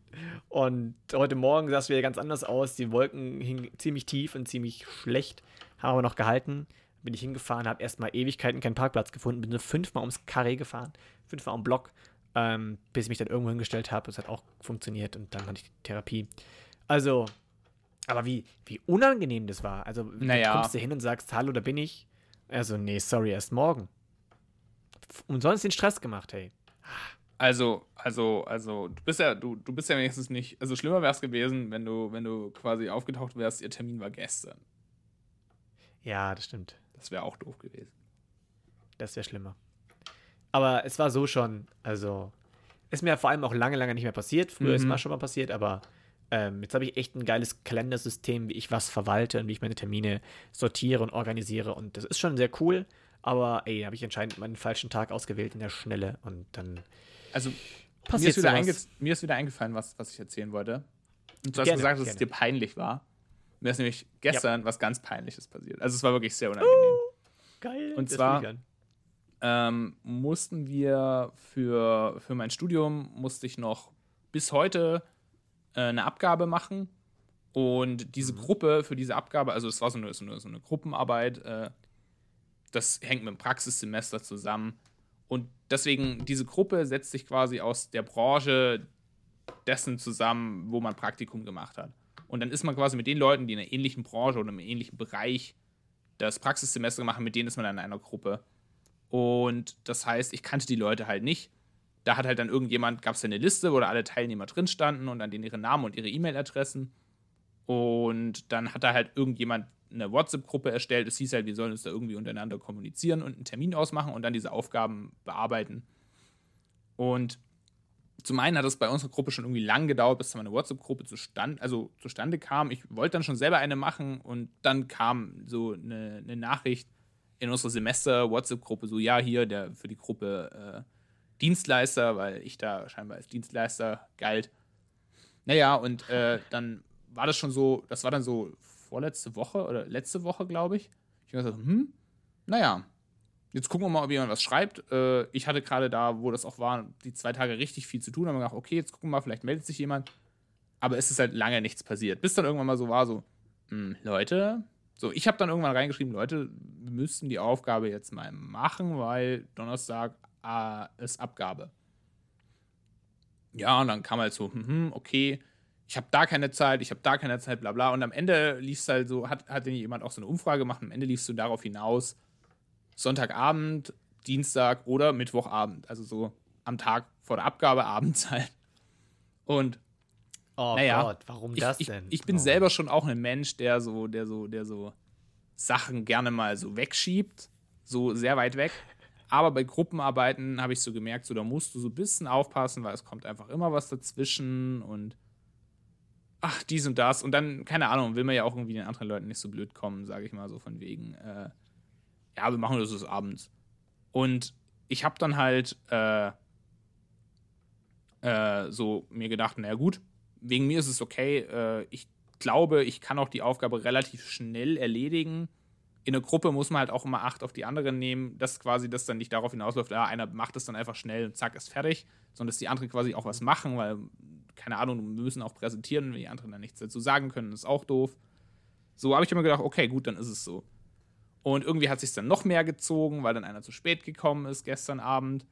[SPEAKER 2] Und heute Morgen sah es wieder ganz anders aus. Die Wolken hingen ziemlich tief und ziemlich schlecht. Haben aber noch gehalten. Bin ich hingefahren, habe erstmal Ewigkeiten keinen Parkplatz gefunden. Bin so fünfmal ums Karree gefahren, fünfmal am Block, ähm, bis ich mich dann irgendwo hingestellt habe. Das hat auch funktioniert und dann hatte ich die Therapie. Also, aber wie, wie unangenehm das war. Also, naja. du kommst du hin und sagst, hallo, da bin ich. Also, nee, sorry, erst morgen. Umsonst den Stress gemacht, hey.
[SPEAKER 1] Also, also, also, du bist ja, du, du bist ja wenigstens nicht. Also schlimmer wäre es gewesen, wenn du, wenn du quasi aufgetaucht wärst, ihr Termin war gestern.
[SPEAKER 2] Ja, das stimmt.
[SPEAKER 1] Das wäre auch doof gewesen.
[SPEAKER 2] Das wäre schlimmer. Aber es war so schon, also, ist mir vor allem auch lange, lange nicht mehr passiert. Früher mhm. ist mal schon mal passiert, aber ähm, jetzt habe ich echt ein geiles Kalendersystem, wie ich was verwalte und wie ich meine Termine sortiere und organisiere. Und das ist schon sehr cool. Aber ey, habe ich anscheinend meinen falschen Tag ausgewählt in der Schnelle und dann.
[SPEAKER 1] Also, mir ist, wieder mir ist wieder eingefallen, was, was ich erzählen wollte. Und du hast gesagt, dass gerne. es dir peinlich war. Mir ist nämlich gestern ja. was ganz Peinliches passiert. Also, es war wirklich sehr unangenehm. Uh,
[SPEAKER 2] geil.
[SPEAKER 1] Und zwar ähm, mussten wir für, für mein Studium, musste ich noch bis heute äh, eine Abgabe machen. Und diese mhm. Gruppe für diese Abgabe, also es war so eine, so eine, so eine Gruppenarbeit, äh, das hängt mit dem Praxissemester zusammen. Und deswegen, diese Gruppe setzt sich quasi aus der Branche dessen zusammen, wo man Praktikum gemacht hat. Und dann ist man quasi mit den Leuten, die in einer ähnlichen Branche oder im ähnlichen Bereich das Praxissemester machen, mit denen ist man dann in einer Gruppe. Und das heißt, ich kannte die Leute halt nicht. Da hat halt dann irgendjemand, gab es eine Liste, wo da alle Teilnehmer drin standen und dann denen ihre Namen und ihre E-Mail-Adressen. Und dann hat da halt irgendjemand eine WhatsApp-Gruppe erstellt. Es hieß halt, wir sollen uns da irgendwie untereinander kommunizieren und einen Termin ausmachen und dann diese Aufgaben bearbeiten. Und zum einen hat es bei unserer Gruppe schon irgendwie lang gedauert, bis meine WhatsApp-Gruppe zustand, also zustande kam. Ich wollte dann schon selber eine machen und dann kam so eine, eine Nachricht in unserer Semester-WhatsApp-Gruppe, so ja, hier der für die Gruppe äh, Dienstleister, weil ich da scheinbar als Dienstleister galt. Naja, und äh, dann war das schon so, das war dann so vorletzte Woche oder letzte Woche, glaube ich. Ich habe gesagt, hm, naja, jetzt gucken wir mal, ob jemand was schreibt. Äh, ich hatte gerade da, wo das auch war, die zwei Tage richtig viel zu tun. Haben gedacht, okay, jetzt gucken wir mal, vielleicht meldet sich jemand. Aber es ist halt lange nichts passiert. Bis dann irgendwann mal so war, so, hm, Leute, so, ich habe dann irgendwann reingeschrieben, Leute, wir müssten die Aufgabe jetzt mal machen, weil Donnerstag äh, ist Abgabe. Ja, und dann kam halt so, hm, hm okay, ich habe da keine Zeit, ich habe da keine Zeit, bla bla. Und am Ende lief es halt so, hat, hat jemand auch so eine Umfrage gemacht, am Ende liefst du darauf hinaus, Sonntagabend, Dienstag oder Mittwochabend. Also so am Tag vor der Abgabe abends halt. Und
[SPEAKER 2] oh naja, Gott, warum
[SPEAKER 1] ich,
[SPEAKER 2] das
[SPEAKER 1] denn? Ich, ich bin oh. selber schon auch ein Mensch, der so, der so, der so Sachen gerne mal so wegschiebt, so sehr weit weg. Aber bei Gruppenarbeiten habe ich so gemerkt, so da musst du so ein bisschen aufpassen, weil es kommt einfach immer was dazwischen und ach, dies und das. Und dann, keine Ahnung, will man ja auch irgendwie den anderen Leuten nicht so blöd kommen, sage ich mal so von wegen, äh, ja, wir machen das bis abends. Und ich habe dann halt äh, äh, so mir gedacht, naja gut, wegen mir ist es okay. Äh, ich glaube, ich kann auch die Aufgabe relativ schnell erledigen. In der Gruppe muss man halt auch immer Acht auf die anderen nehmen, dass quasi das dann nicht darauf hinausläuft, ja, einer macht es dann einfach schnell und zack, ist fertig, sondern dass die anderen quasi auch was machen, weil keine Ahnung, wir müssen auch präsentieren, wenn die anderen dann nichts dazu sagen können, ist auch doof. So habe ich immer gedacht, okay, gut, dann ist es so. Und irgendwie hat sich dann noch mehr gezogen, weil dann einer zu spät gekommen ist gestern Abend.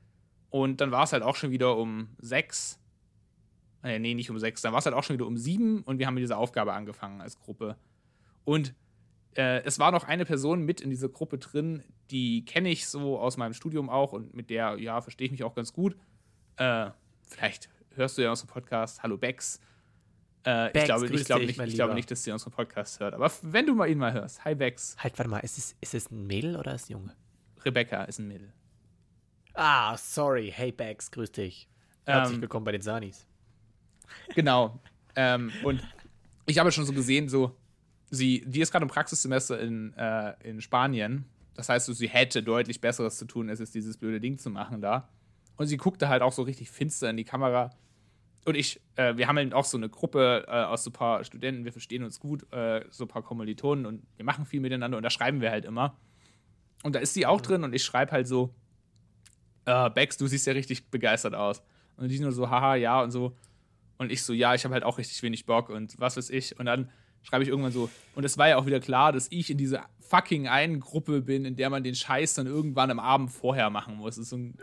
[SPEAKER 1] Und dann war es halt auch schon wieder um sechs. Äh, nee, nicht um sechs. Dann war es halt auch schon wieder um sieben und wir haben mit dieser Aufgabe angefangen als Gruppe. Und äh, es war noch eine Person mit in dieser Gruppe drin, die kenne ich so aus meinem Studium auch und mit der, ja, verstehe ich mich auch ganz gut. Äh, vielleicht hörst du ja unseren Podcast. Hallo Bex. Äh,
[SPEAKER 2] Bex,
[SPEAKER 1] ich, glaube, ich, glaube nicht, ich glaube nicht, dass sie unseren Podcast hört. Aber wenn du mal ihn mal hörst, hi Bex.
[SPEAKER 2] Halt, warte mal, ist es, ist es ein Mädel oder ist es ein Junge?
[SPEAKER 1] Rebecca ist ein Mädel.
[SPEAKER 2] Ah, sorry. Hey, Bags, grüß dich. Herzlich
[SPEAKER 1] Ähm,
[SPEAKER 2] willkommen bei den Sanis.
[SPEAKER 1] Genau. ähm, und ich habe schon so gesehen, so, sie, die ist gerade im Praxissemester in, äh, in Spanien. Das heißt, sie hätte deutlich Besseres zu tun, als jetzt dieses blöde Ding zu machen da. Und sie guckte halt auch so richtig finster in die Kamera. Und ich, äh, wir haben halt auch so eine Gruppe äh, aus so ein paar Studenten, wir verstehen uns gut, äh, so ein paar Kommilitonen und wir machen viel miteinander und da schreiben wir halt immer. Und da ist sie auch drin und ich schreibe halt so, äh, Bex, du siehst ja richtig begeistert aus. Und die nur so, haha, ja und so. Und ich so, ja, ich habe halt auch richtig wenig Bock und was weiß ich. Und dann schreibe ich irgendwann so, und es war ja auch wieder klar, dass ich in dieser fucking einen Gruppe bin, in der man den Scheiß dann irgendwann am Abend vorher machen muss. Das ist so ein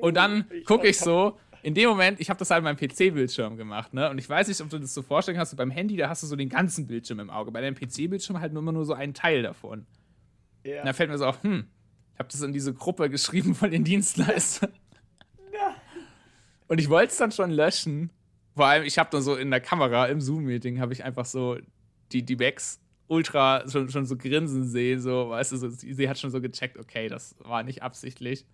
[SPEAKER 1] und dann gucke ich so, in dem Moment, ich habe das halt meinem PC-Bildschirm gemacht, ne? Und ich weiß nicht, ob du das so vorstellen kannst, beim Handy, da hast du so den ganzen Bildschirm im Auge. Bei deinem PC-Bildschirm halt nur immer nur so einen Teil davon.
[SPEAKER 2] Ja.
[SPEAKER 1] Und dann fällt mir so auf, hm, ich habe das in diese Gruppe geschrieben von den Dienstleistern. Und ich wollte es dann schon löschen. Vor allem, ich habe dann so in der Kamera, im Zoom-Meeting, habe ich einfach so die, die Backs ultra schon, schon so grinsen sehen, so, weißt du, so, sie, sie hat schon so gecheckt, okay, das war nicht absichtlich.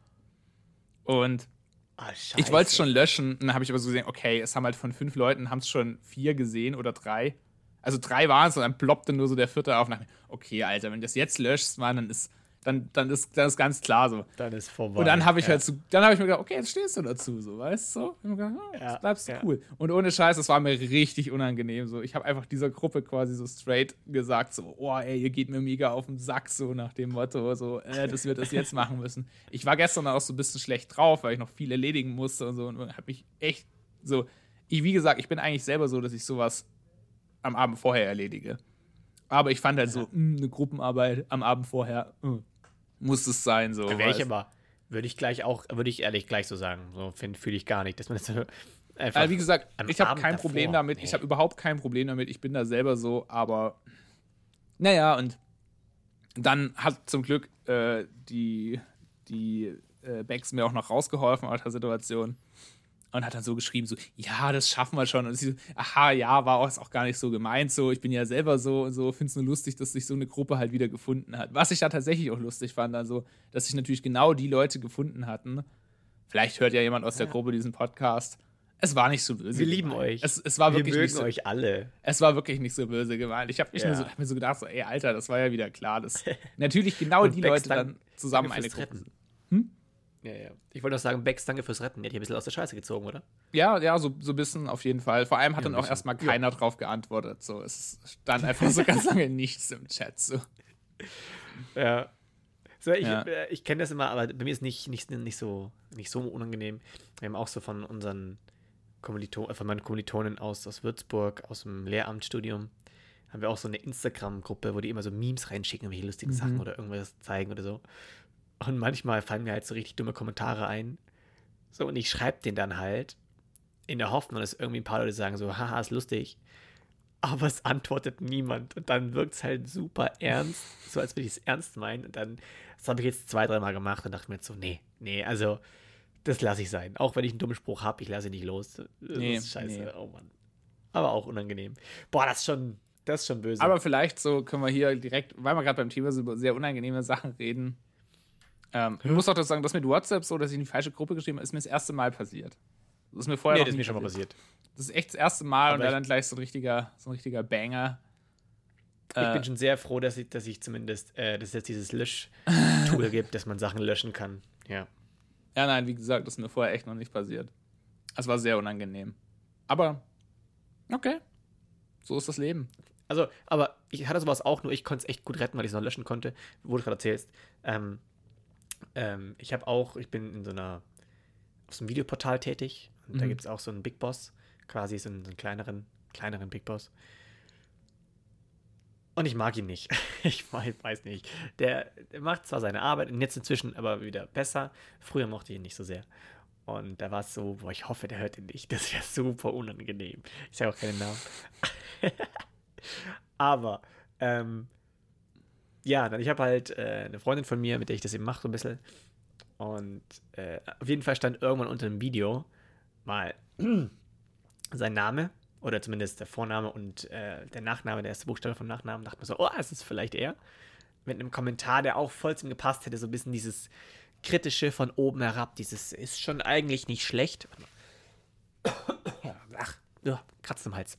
[SPEAKER 1] Und
[SPEAKER 2] Ah,
[SPEAKER 1] ich wollte es schon löschen, und dann habe ich aber so gesehen, okay, es haben halt von fünf Leuten, haben es schon vier gesehen oder drei. Also drei waren es und dann ploppte nur so der vierte auf. Mir, okay, Alter, wenn du das jetzt löschst, Mann, dann ist, dann, dann ist, dann ist ganz klar so.
[SPEAKER 2] Dann ist vorbei.
[SPEAKER 1] Und dann habe ich
[SPEAKER 2] ja.
[SPEAKER 1] halt so, dann habe ich mir gedacht, okay, jetzt stehst du dazu, so, weißt du? So. Ich gedacht, ah,
[SPEAKER 2] Ja,
[SPEAKER 1] bleibst du
[SPEAKER 2] ja.
[SPEAKER 1] cool. Und ohne Scheiß, das war mir richtig unangenehm. So, ich habe einfach dieser Gruppe quasi so straight gesagt, so, oh, ey, ihr geht mir mega auf den Sack, so nach dem Motto, so, äh, dass wir das jetzt machen müssen. Ich war gestern auch so ein bisschen schlecht drauf, weil ich noch viel erledigen musste und so und habe mich echt so, ich, wie gesagt, ich bin eigentlich selber so, dass ich sowas am Abend vorher erledige. Aber ich fand halt so, mh, eine Gruppenarbeit am Abend vorher, mh, muss es sein, so.
[SPEAKER 2] Wäre ich
[SPEAKER 1] weißt-
[SPEAKER 2] aber, würde ich gleich auch, würde ich ehrlich gleich so sagen. So fühle ich gar nicht, dass man das so einfach.
[SPEAKER 1] Also wie gesagt, ich habe kein
[SPEAKER 2] davor,
[SPEAKER 1] Problem damit. Ich
[SPEAKER 2] nee.
[SPEAKER 1] habe überhaupt kein Problem damit. Ich bin da selber so, aber naja, und dann hat zum Glück äh, die, die äh, Bex mir auch noch rausgeholfen aus der Situation und hat dann so geschrieben, so, ja, das schaffen wir schon. Und sie so, aha, ja, war auch, auch gar nicht so gemeint, so, ich bin ja selber so und so, finde es nur lustig, dass sich so eine Gruppe halt wieder gefunden hat. Was ich da tatsächlich auch lustig fand, also, dass sich natürlich genau die Leute gefunden hatten. Vielleicht hört ja jemand aus der Gruppe diesen Podcast. Es war nicht so böse.
[SPEAKER 2] Wir lieben
[SPEAKER 1] gemeint.
[SPEAKER 2] euch.
[SPEAKER 1] Es, es war
[SPEAKER 2] wir
[SPEAKER 1] wirklich
[SPEAKER 2] mögen
[SPEAKER 1] nicht so,
[SPEAKER 2] euch alle.
[SPEAKER 1] es war wirklich nicht so böse gemeint. Ich habe
[SPEAKER 2] Ja.
[SPEAKER 1] so, hab mir so gedacht, so, ey, Alter, das war ja wieder klar, dass natürlich genau die Leute dann zusammen eine Gruppe sind.
[SPEAKER 2] Ja, ja. Ich wollte auch sagen, Bex, danke fürs Retten. Der hat hier ein bisschen aus der Scheiße gezogen, oder?
[SPEAKER 1] Ja, ja, so, so ein bisschen auf jeden Fall. Vor allem hat
[SPEAKER 2] Ja,
[SPEAKER 1] dann auch erstmal keiner drauf geantwortet. So, es stand einfach so ganz lange nichts im Chat. So.
[SPEAKER 2] Ja. So, ich,
[SPEAKER 1] Ja.
[SPEAKER 2] äh, ich kenne das immer, aber bei mir ist nicht, nicht, nicht, so, nicht so unangenehm. Wir haben auch so von unseren Kommilitonen, äh, von meinen Kommilitonen aus, aus Würzburg, aus dem Lehramtsstudium, haben wir auch so eine Instagram-Gruppe, wo die immer so Memes reinschicken, irgendwelche lustigen Sachen oder irgendwas zeigen oder so. Und manchmal fallen mir halt so richtig dumme Kommentare ein. So, und ich schreibe den dann halt in der Hoffnung, dass irgendwie ein paar Leute sagen so, haha, ist lustig. Aber es antwortet niemand. Und dann wirkt es halt super ernst, so als würde ich es ernst meinen. Und dann, das habe ich jetzt zwei, dreimal gemacht und dachte mir jetzt so, nee, nee, also das lasse ich sein. Auch wenn ich einen dummen Spruch habe, ich lasse ihn nicht los. Das
[SPEAKER 1] Nee,
[SPEAKER 2] ist scheiße.
[SPEAKER 1] nee.
[SPEAKER 2] Oh Mann. Aber auch unangenehm. Boah, das ist schon, das ist schon böse.
[SPEAKER 1] Aber vielleicht so können wir hier direkt, weil wir gerade beim Thema so über sehr unangenehme Sachen reden. Ähm, Ich muss auch das sagen, das mit WhatsApp so, dass ich in die falsche Gruppe geschrieben habe, ist mir das erste Mal passiert. Das ist mir vorher
[SPEAKER 2] nee, das ist mir schon mal passiert.
[SPEAKER 1] Das ist echt das erste Mal
[SPEAKER 2] Aber
[SPEAKER 1] und dann gleich so ein richtiger, so ein richtiger Banger.
[SPEAKER 2] Ich
[SPEAKER 1] Äh,
[SPEAKER 2] bin schon sehr froh, dass ich, dass ich zumindest, äh, dass es jetzt dieses Lösch-Tool gibt, dass man Sachen löschen kann. Ja.
[SPEAKER 1] Ja, nein, wie gesagt, das ist mir vorher echt noch nicht passiert. Es war sehr unangenehm. Aber, okay. So ist das Leben.
[SPEAKER 2] Also, aber ich hatte sowas auch, nur ich konnte es echt gut retten, weil ich es noch löschen konnte, wo du gerade erzählst. Ähm, ähm, ich habe auch, ich bin in so einer, auf so einem Videoportal tätig und da
[SPEAKER 1] Mhm.
[SPEAKER 2] gibt es auch so einen Big Boss, quasi so einen, so einen kleineren, kleineren Big Boss. Und ich mag ihn nicht. Ich wei- weiß nicht. Der, der macht zwar seine Arbeit, jetzt inzwischen aber wieder besser. Früher mochte ich ihn nicht so sehr. Und da war es so, boah, ich hoffe, der hört ihn nicht. Das wäre super unangenehm. Ich sage auch keinen Namen. aber ähm, ja, dann ich habe halt äh, eine Freundin von mir, mit der ich das eben mache, so ein bisschen. Und äh, auf jeden Fall stand irgendwann unter dem Video mal sein Name oder zumindest der Vorname und äh, der Nachname, der erste Buchstabe vom Nachnamen. Dachte mir so, oh, ist das vielleicht er? Mit einem Kommentar, der auch voll zum gepasst hätte, so ein bisschen dieses kritische von oben herab, dieses ist schon eigentlich nicht schlecht. Ach, ja, kratzt im Hals.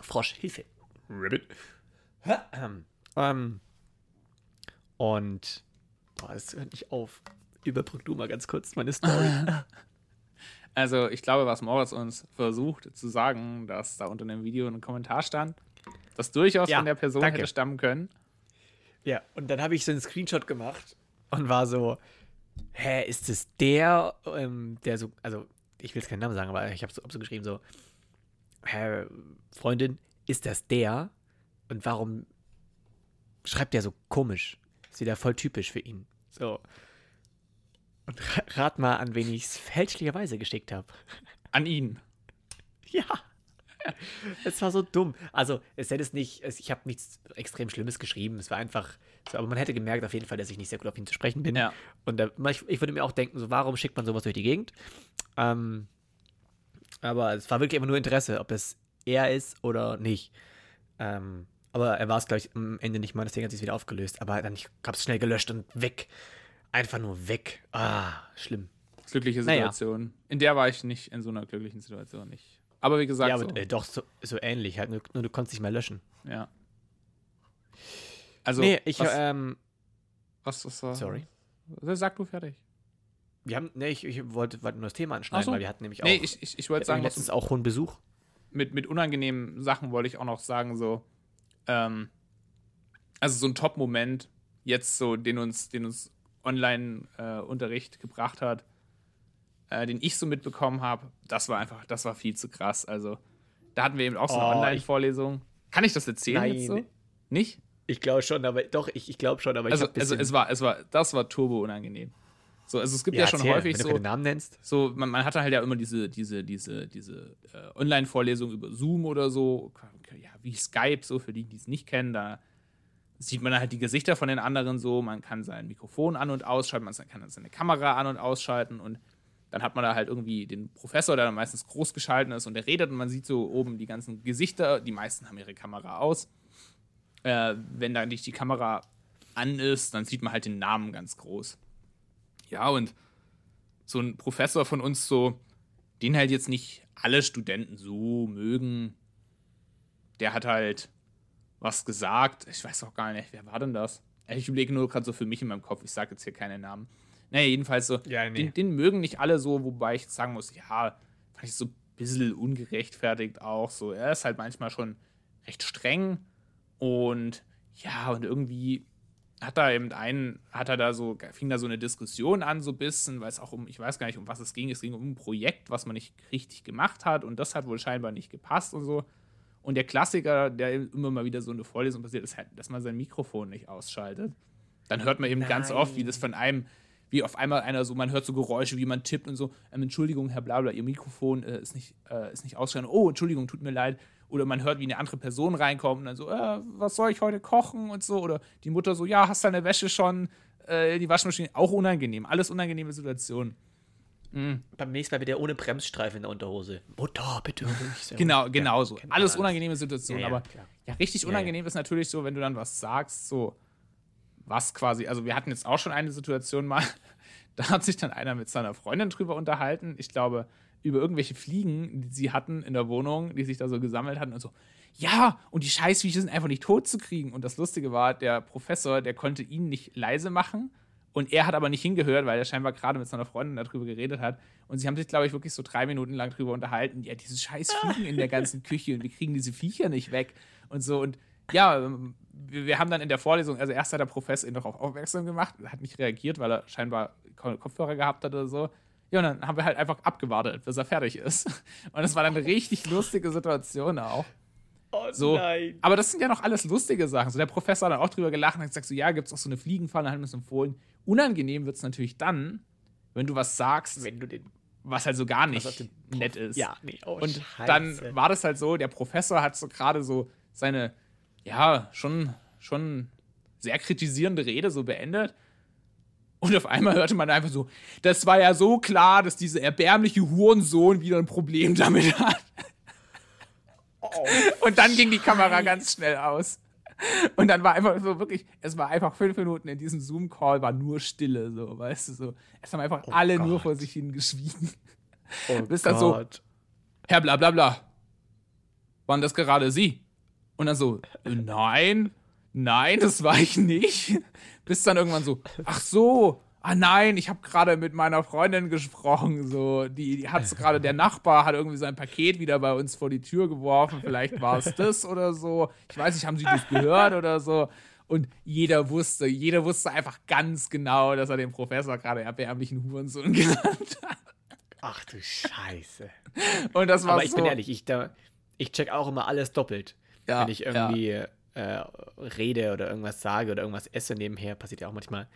[SPEAKER 2] Frosch, Hilfe. Ribbit. Ähm, und boah, das hört nicht auf. Überbrück du mal ganz kurz meine Story.
[SPEAKER 1] Also, ich glaube, was Moritz uns versucht zu sagen, dass da unter dem Video ein Kommentar stand, das durchaus
[SPEAKER 2] Ja,
[SPEAKER 1] von der Person
[SPEAKER 2] danke.
[SPEAKER 1] hätte stammen können.
[SPEAKER 2] Ja, und dann habe ich so einen Screenshot gemacht und war so, hä, ist es der, ähm, der so, also ich will jetzt keinen Namen sagen, aber ich habe so, hab so geschrieben, so, hä, Freundin, ist das der? Und warum schreibt der so komisch? Ist wieder voll typisch für ihn. So. Und ra- rat mal, an wen ich es fälschlicherweise geschickt habe.
[SPEAKER 1] An ihn.
[SPEAKER 2] Ja. Es war so dumm. Also, es hätte es nicht, es, ich habe nichts extrem Schlimmes geschrieben. Es war einfach, so, aber man hätte gemerkt auf jeden Fall, dass ich nicht sehr gut auf ihn zu sprechen bin.
[SPEAKER 1] Ja.
[SPEAKER 2] Und da, ich, ich würde mir auch denken, so, warum schickt man sowas durch die Gegend? Ähm, aber es war wirklich immer nur Interesse, ob es er ist oder nicht. Ähm, aber er war es, glaube ich, am Ende nicht mal, deswegen hat sich wieder aufgelöst. Aber dann, ich habe es schnell gelöscht und weg. Einfach nur weg. Ah, schlimm.
[SPEAKER 1] Glückliche
[SPEAKER 2] Naja.
[SPEAKER 1] Situation. In der war ich nicht in so einer glücklichen Situation nicht. Aber wie gesagt,
[SPEAKER 2] ja, aber
[SPEAKER 1] so,
[SPEAKER 2] äh, doch so, so ähnlich. Halt, nur, nur du konntest nicht mehr löschen.
[SPEAKER 1] ja. Also,
[SPEAKER 2] nee, ich,
[SPEAKER 1] was,
[SPEAKER 2] ähm,
[SPEAKER 1] was, was war?
[SPEAKER 2] sorry.
[SPEAKER 1] Sag du fertig.
[SPEAKER 2] Wir haben, nee, ich, ich wollte, wollte nur das Thema anschneiden,
[SPEAKER 1] so.
[SPEAKER 2] weil wir hatten nämlich auch,
[SPEAKER 1] Nee, ich, ich, ich wollte sagen,
[SPEAKER 2] letztens auch hohen Besuch.
[SPEAKER 1] mit, mit unangenehmen Sachen wollte ich auch noch sagen, so, ähm, also so ein Top-Moment jetzt so, den uns, den uns Online-Unterricht gebracht hat, äh, den ich so mitbekommen habe, das war einfach, das war viel zu krass. Also, da hatten wir eben auch so eine
[SPEAKER 2] Oh,
[SPEAKER 1] Online-Vorlesung. Kann ich das erzählen jetzt so?
[SPEAKER 2] Nein.
[SPEAKER 1] Nicht?
[SPEAKER 2] Ich glaube schon, aber doch, ich, ich glaube schon, aber
[SPEAKER 1] Also,
[SPEAKER 2] ich
[SPEAKER 1] also
[SPEAKER 2] bisschen-
[SPEAKER 1] es war, es war, das war turbo unangenehm. So, also es gibt ja, schon
[SPEAKER 2] erzähl,
[SPEAKER 1] häufig
[SPEAKER 2] wenn du
[SPEAKER 1] so,
[SPEAKER 2] Namen nennst.
[SPEAKER 1] so man, man hatte halt ja immer diese, diese, diese, diese äh, Online-Vorlesung über Zoom oder so, ja, wie Skype, so für die, die es nicht kennen, da sieht man halt die Gesichter von den anderen so, man kann sein Mikrofon an- und ausschalten, man kann seine Kamera an- und ausschalten und dann hat man da halt irgendwie den Professor, der dann meistens groß geschalten ist und der redet und man sieht so oben die ganzen Gesichter, die meisten haben ihre Kamera aus. Äh, wenn dann nicht die Kamera an ist, dann sieht man halt den Namen ganz groß. Ja, und so ein Professor von uns so, den halt jetzt nicht alle Studenten so mögen, der hat halt was gesagt. Ich weiß auch gar nicht, wer war denn das? Ich überlege nur gerade so für mich in meinem Kopf, ich sage jetzt hier keine Namen. Naja, jedenfalls so,
[SPEAKER 2] Ja, nee.
[SPEAKER 1] den, den mögen nicht alle so, wobei ich sagen muss, ja, fand ich so ein bisschen ungerechtfertigt auch. So, er ist halt manchmal schon recht streng und ja, und irgendwie hat da eben einen, hat er da so, fing da so eine Diskussion an, so ein bisschen, weil es auch um, ich weiß gar nicht, um was es ging. Es ging um ein Projekt, was man nicht richtig gemacht hat und das hat wohl scheinbar nicht gepasst und so. Und der Klassiker, der immer mal wieder so eine Vorlesung passiert, ist halt, dass man sein Mikrofon nicht ausschaltet. Dann hört man eben ganz oft, wie das von einem, wie auf einmal einer so, man hört so Geräusche, wie man tippt und so, ähm, Entschuldigung, Herr Blabla, Ihr Mikrofon äh, ist nicht, äh, ist nicht ausgeschaltet. Oh, Entschuldigung, tut mir leid. Oder man hört, wie eine andere Person reinkommt und dann so, äh, was soll ich heute kochen und so. Oder die Mutter so, ja, hast deine Wäsche schon, äh, die Waschmaschine, auch unangenehm. Alles unangenehme Situationen.
[SPEAKER 2] Beim nächsten Mal wieder ohne Bremsstreifen in der Unterhose. Mutter, bitte sein.
[SPEAKER 1] Genau, genau so.
[SPEAKER 2] man
[SPEAKER 1] Alles unangenehme Situationen.
[SPEAKER 2] Ja, ja,
[SPEAKER 1] aber
[SPEAKER 2] klar.
[SPEAKER 1] ja, richtig
[SPEAKER 2] Ja,
[SPEAKER 1] unangenehm ist natürlich so, wenn du dann was sagst, so was quasi, also wir hatten jetzt auch schon eine Situation mal, da hat sich dann einer mit seiner Freundin drüber unterhalten. Ich glaube, über irgendwelche Fliegen, die sie hatten in der Wohnung, die sich da so gesammelt hatten und so. Ja, und die Scheißviecher sind einfach nicht tot zu kriegen. Und das Lustige war, der Professor, der konnte ihn nicht leise machen. Und er hat aber nicht hingehört, weil er scheinbar gerade mit seiner Freundin darüber geredet hat. Und sie haben sich, glaube ich, wirklich so drei Minuten lang drüber unterhalten. Ja, diese scheiß Fliegen in der ganzen Küche und wir kriegen diese Viecher nicht weg und so. Und ja, wir, haben dann in der Vorlesung, also erst hat der Professor ihn darauf aufmerksam gemacht, hat nicht reagiert, weil er scheinbar Ko- Kopfhörer gehabt hat oder so. Ja, und dann haben wir halt einfach abgewartet, bis er fertig ist. Und es war dann eine richtig lustige Situation auch.
[SPEAKER 2] Oh
[SPEAKER 1] So.
[SPEAKER 2] nein.
[SPEAKER 1] Aber das sind ja noch alles lustige Sachen. So, der Professor hat dann auch drüber gelacht und hat gesagt: so, Ja, gibt es auch so eine Fliegenfalle, hat das empfohlen. Unangenehm wird es natürlich dann, wenn du was sagst,
[SPEAKER 2] Wenn du den.
[SPEAKER 1] was halt so gar nicht nett ist.
[SPEAKER 2] Ja, nee, oh,
[SPEAKER 1] Und
[SPEAKER 2] Scheiße.
[SPEAKER 1] dann war das halt so, der Professor hat so gerade so seine, ja, schon, schon sehr kritisierende Rede so beendet. Und auf einmal hörte man einfach so, das war ja so klar, dass dieser erbärmliche Hurensohn wieder ein Problem damit hat. Oh, und dann ging die Kamera ganz schnell aus. Und dann war einfach so wirklich, es war einfach fünf Minuten in diesem Zoom-Call, war nur Stille, so, weißt du, so. Es haben einfach oh alle Gott. nur vor sich hingeschwiegen. Oh Bis dann so, Herr Blablabla, waren das gerade Sie? Und dann so, nein, nein, das war ich nicht. Bis dann irgendwann so, ach so, ah nein, ich habe gerade mit meiner Freundin gesprochen, so, die, die hat gerade, der Nachbar hat irgendwie sein Paket wieder bei uns vor die Tür geworfen, vielleicht war es das oder so. Ich weiß nicht, haben Sie das gehört oder so? Und jeder wusste, jeder wusste einfach ganz genau, dass er den Professor gerade erbärmlichen Hurensohn genannt hat.
[SPEAKER 2] Ach du Scheiße.
[SPEAKER 1] Und das war
[SPEAKER 2] Aber ich
[SPEAKER 1] so,
[SPEAKER 2] bin ehrlich, ich, da, ich check auch immer alles doppelt. Ja, wenn ich irgendwie ja. Äh, rede oder irgendwas sage oder irgendwas esse nebenher, passiert ja auch manchmal.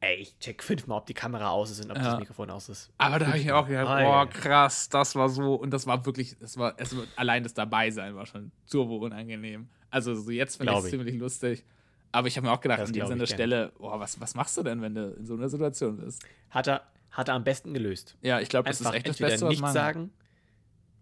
[SPEAKER 2] Ey, ich check fünfmal, ob die Kamera aus ist und ob ja. das Mikrofon aus ist.
[SPEAKER 1] Aber da habe ich auch gedacht, boah, krass, das war so. Und das war wirklich, das war, es, allein das Dabeisein war schon turbo unangenehm. Also so jetzt finde ich es ziemlich lustig. Aber ich habe mir auch gedacht, das an dieser Stelle, boah, was, was machst du denn, wenn du in so einer Situation bist?
[SPEAKER 2] Hat er, hat er am besten gelöst.
[SPEAKER 1] Ja, ich glaube, das ist echt das Beste,
[SPEAKER 2] was man sagen,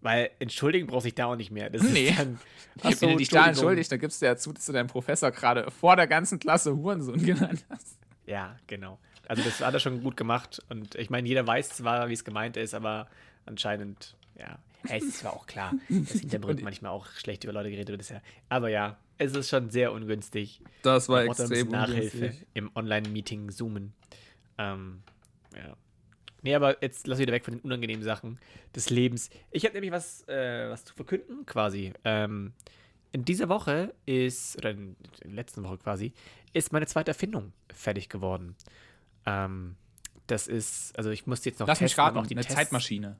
[SPEAKER 2] weil entschuldigen braucht sich da auch nicht mehr. Das nee. Dann,
[SPEAKER 1] achso, Wenn du dich da entschuldigst, dann gibst du ja zu, dass du deinen Professor gerade vor der ganzen Klasse Hurensohn genannt hast.
[SPEAKER 2] Ja, genau. Also das hat er schon gut gemacht. Und ich meine, jeder weiß zwar, wie es gemeint ist, aber anscheinend, ja. Hey, es ist zwar auch klar, dass Hintergrund manchmal auch schlecht über Leute geredet wird. Ja, aber ja, es ist schon sehr ungünstig.
[SPEAKER 1] Das war extrem
[SPEAKER 2] Nachhilfe ungünstig. im Online-Meeting Zoomen. Ähm, ja. Nee, aber jetzt lass wieder weg von den unangenehmen Sachen des Lebens. Ich habe nämlich was, äh, was zu verkünden, quasi. Ähm, in dieser Woche ist, oder in der letzten Woche quasi, ist meine zweite Erfindung fertig geworden. Ähm, das ist, also ich musste jetzt noch
[SPEAKER 1] Lass testen, mich raten, noch die eine Tests. Zeitmaschine.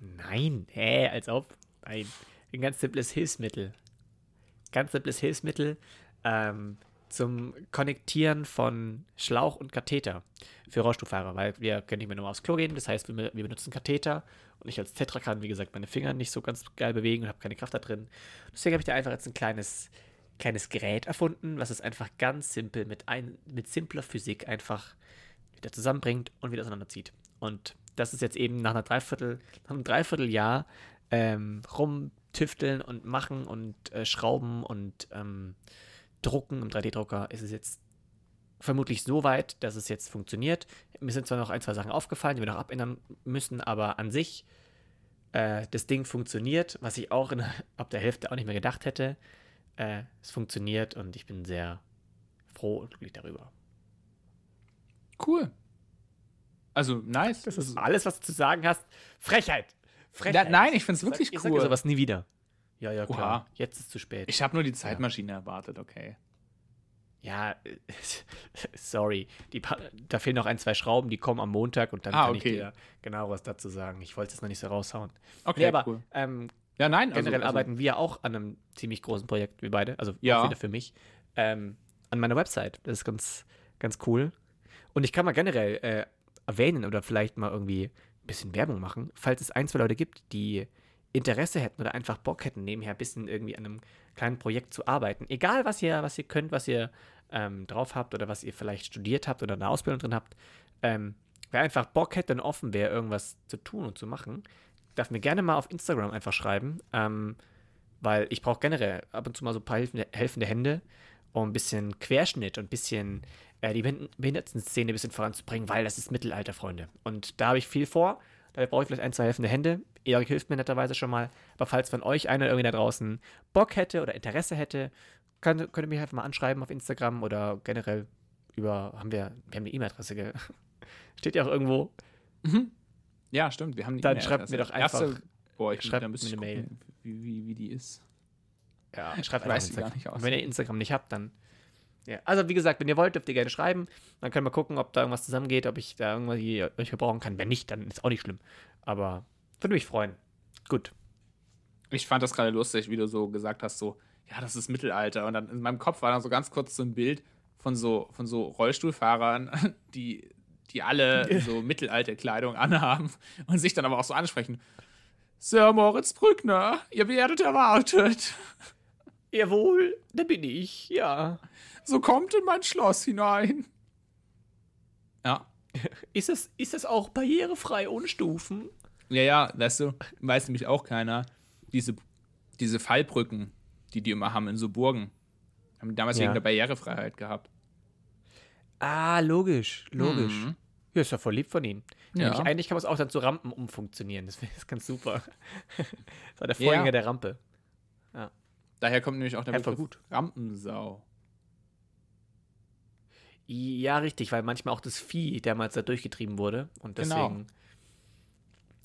[SPEAKER 2] Nein, hä, als ob. Nein, ein ganz simples Hilfsmittel. Ganz simples Hilfsmittel. Ähm, zum Konnektieren von Schlauch und Katheter für Rollstuhlfahrer, weil wir können nicht mehr nur aufs Klo gehen. Das heißt, wir, wir benutzen Katheter und ich als Tetra kann, wie gesagt, meine Finger nicht so ganz geil bewegen und habe keine Kraft da drin. Deswegen habe ich da einfach jetzt ein kleines, kleines Gerät erfunden, was es einfach ganz simpel mit, ein, mit simpler Physik einfach wieder zusammenbringt und wieder auseinanderzieht. Und das ist jetzt eben nach einer Dreiviertel, nach einem Dreivierteljahr ähm, rumtüfteln und machen und äh, schrauben und ähm, Drucken im 3D-Drucker ist es jetzt vermutlich so weit, dass es jetzt funktioniert. Mir sind zwar noch ein, zwei Sachen aufgefallen, die wir noch abändern müssen, aber an sich äh, das Ding funktioniert, was ich auch in, ab der Hälfte auch nicht mehr gedacht hätte. Äh, es funktioniert und ich bin sehr froh und glücklich darüber.
[SPEAKER 1] Cool. Also nice.
[SPEAKER 2] Das ist alles, was du zu sagen hast. Frechheit. Frechheit.
[SPEAKER 1] Ja, nein, ich finde es wirklich
[SPEAKER 2] ich
[SPEAKER 1] cool. Ich
[SPEAKER 2] sage sowas nie wieder. Ja, ja, klar. Oha. Jetzt ist zu spät.
[SPEAKER 1] Ich habe nur die Zeitmaschine ja. erwartet, okay.
[SPEAKER 2] Ja, sorry. Die, da fehlen noch ein, zwei Schrauben, die kommen am Montag und dann
[SPEAKER 1] ah,
[SPEAKER 2] kann
[SPEAKER 1] okay.
[SPEAKER 2] ich dir genau was dazu sagen. Ich wollte es noch nicht so raushauen.
[SPEAKER 1] Okay, nee,
[SPEAKER 2] aber
[SPEAKER 1] cool.
[SPEAKER 2] ähm,
[SPEAKER 1] ja, nein,
[SPEAKER 2] also, generell also, arbeiten wir auch an einem ziemlich großen Projekt, wir beide, also
[SPEAKER 1] ja.
[SPEAKER 2] wieder für mich, ähm, an meiner Website. Das ist ganz, ganz cool. Und ich kann mal generell äh, erwähnen oder vielleicht mal irgendwie ein bisschen Werbung machen, falls es ein, zwei Leute gibt, die Interesse hätten oder einfach Bock hätten, nebenher ein bisschen irgendwie an einem kleinen Projekt zu arbeiten. Egal, was ihr, was ihr könnt, was ihr ähm, drauf habt oder was ihr vielleicht studiert habt oder eine Ausbildung drin habt. Ähm, wer einfach Bock hätte und offen wäre, irgendwas zu tun und zu machen, darf mir gerne mal auf Instagram einfach schreiben, ähm, weil ich brauche generell ab und zu mal so ein paar helfende, helfende Hände, um ein bisschen Querschnitt und ein bisschen äh, die Behindertenszene ein bisschen voranzubringen, weil das ist Mittelalter, Freunde. Und da habe ich viel vor. Da brauche ich vielleicht ein, zwei helfende Hände. Erik hilft mir netterweise schon mal. Aber falls von euch einer irgendwie da draußen Bock hätte oder Interesse hätte, könnt, könnt ihr mich einfach mal anschreiben auf Instagram oder generell über, haben wir, wir haben eine E-Mail-Adresse, Steht ja auch irgendwo.
[SPEAKER 1] Mhm. Ja, stimmt, wir haben
[SPEAKER 2] die Dann schreibt mir doch einfach. Erste,
[SPEAKER 1] boah, ich schreibe ein bisschen eine Mail. Wie, wie, wie die ist.
[SPEAKER 2] Ja, schreibt einfach Instagram. Gar nicht aus. Und wenn ihr Instagram nicht habt, dann ja, also wie gesagt, wenn ihr wollt, dürft ihr gerne schreiben. Dann können wir gucken, ob da irgendwas zusammengeht, ob ich da irgendwas euch gebrauchen kann. Wenn nicht, dann ist auch nicht schlimm. Aber würde mich freuen. Gut.
[SPEAKER 1] Ich fand das gerade lustig, wie du so gesagt hast, so, ja, das ist Mittelalter. Und dann in meinem Kopf war dann so ganz kurz so ein Bild von so, von so Rollstuhlfahrern, die, die alle so Mittelalterkleidung anhaben und sich dann aber auch so ansprechen. Sir Moritz Brückner, ihr werdet erwartet.
[SPEAKER 2] Jawohl, da bin ich, ja.
[SPEAKER 1] So kommt in mein Schloss hinein. Ja.
[SPEAKER 2] Ist das, ist das auch barrierefrei ohne Stufen?
[SPEAKER 1] Ja, ja, weißt du, weiß nämlich auch keiner. Diese, diese Fallbrücken, die die immer haben in so Burgen, haben damals
[SPEAKER 2] Ja.
[SPEAKER 1] wegen der Barrierefreiheit gehabt.
[SPEAKER 2] Ah, logisch, logisch.
[SPEAKER 1] Mhm.
[SPEAKER 2] Ja, ist ja voll lieb von ihnen.
[SPEAKER 1] Ja.
[SPEAKER 2] Nämlich eigentlich kann man es auch dann zu Rampen umfunktionieren. Das wäre ganz super. das war der Vorgänger
[SPEAKER 1] Ja.
[SPEAKER 2] der Rampe.
[SPEAKER 1] Daher kommt nämlich auch der
[SPEAKER 2] Ja,
[SPEAKER 1] Begriff Rampensau.
[SPEAKER 2] Ja, richtig, weil manchmal auch das Vieh damals da durchgetrieben wurde. Und
[SPEAKER 1] Genau.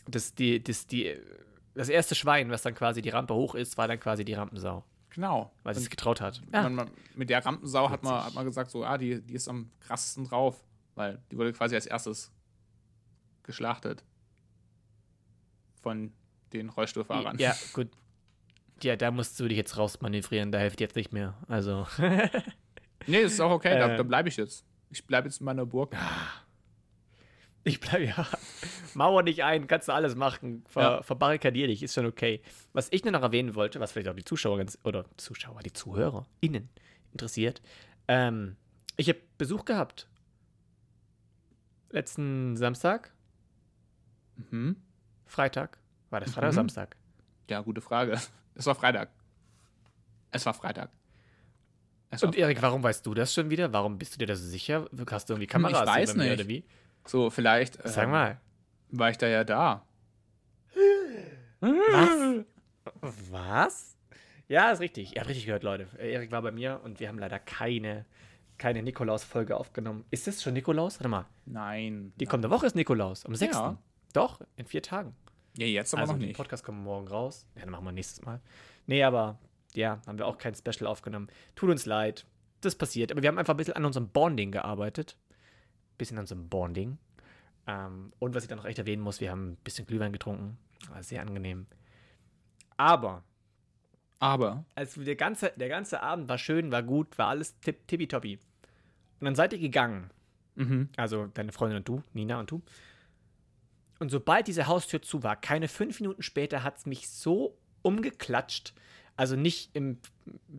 [SPEAKER 2] Das, die, das, die, das erste Schwein, was dann quasi die Rampe hoch ist, war dann quasi die Rampensau,
[SPEAKER 1] Genau.
[SPEAKER 2] weil sie es getraut hat.
[SPEAKER 1] man, man, mit der Rampensau hat man, hat man gesagt, so, ah, die, die ist am krassesten drauf, weil die wurde quasi als erstes geschlachtet von den Rollstuhlfahrern.
[SPEAKER 2] Ja, gut. Ja, da musst du dich jetzt rausmanövrieren, da hilft jetzt nicht mehr. Also.
[SPEAKER 1] Nee, ist auch okay, da,
[SPEAKER 2] Ähm.
[SPEAKER 1] da bleibe ich jetzt. Ich bleibe jetzt in meiner Burg.
[SPEAKER 2] Ich bleibe ja. Mauer dich ein, kannst du alles machen. Ver,
[SPEAKER 1] Ja.
[SPEAKER 2] Verbarrikadier dich, ist schon okay. Was ich nur noch erwähnen wollte, was vielleicht auch die Zuschauer ganz, oder Zuschauer, die ZuhörerInnen interessiert. Ähm, ich habe Besuch gehabt. Letzten Samstag,
[SPEAKER 1] Mhm.
[SPEAKER 2] Freitag. War das Freitag
[SPEAKER 1] Mhm.
[SPEAKER 2] oder Samstag?
[SPEAKER 1] Ja, gute Frage. Es war Freitag. Es war Freitag. Es war
[SPEAKER 2] Und Erik, warum weißt du das schon wieder? Warum bist du dir da so sicher? Hast du irgendwie Kameras hier
[SPEAKER 1] weiß nicht.
[SPEAKER 2] oder wie?
[SPEAKER 1] So, vielleicht
[SPEAKER 2] Sag
[SPEAKER 1] ähm,
[SPEAKER 2] mal.
[SPEAKER 1] war ich da ja da.
[SPEAKER 2] Was? Was? Ja, ist richtig. Ihr habt richtig gehört, Leute. Äh, Erik war bei mir und wir haben leider keine, keine Nikolaus-Folge aufgenommen. Ist das schon Nikolaus? Warte mal.
[SPEAKER 1] Nein.
[SPEAKER 2] Die kommende Woche ist Nikolaus. Am 6.
[SPEAKER 1] Ja.
[SPEAKER 2] Doch, in vier Tagen.
[SPEAKER 1] Ja, jetzt aber
[SPEAKER 2] also,
[SPEAKER 1] noch nicht.
[SPEAKER 2] Podcast kommt morgen raus. Ja, dann machen wir nächstes Mal. Nee, aber ja, haben wir auch kein Special aufgenommen. Tut uns leid. Das passiert. Aber wir haben einfach ein bisschen an unserem Bonding gearbeitet. Bisschen an unserem Bonding. Ähm, und was ich dann noch echt erwähnen muss, wir haben ein bisschen Glühwein getrunken. War sehr angenehm. Aber
[SPEAKER 1] Aber,
[SPEAKER 2] also der ganze, der ganze Abend war schön, war gut, war alles tipp, tippitoppi. Und dann seid ihr gegangen.
[SPEAKER 1] mhm.
[SPEAKER 2] Also deine Freundin und du, Nina und du. Und sobald diese Haustür zu war, keine fünf Minuten später hat es mich so umgeklatscht. Also nicht im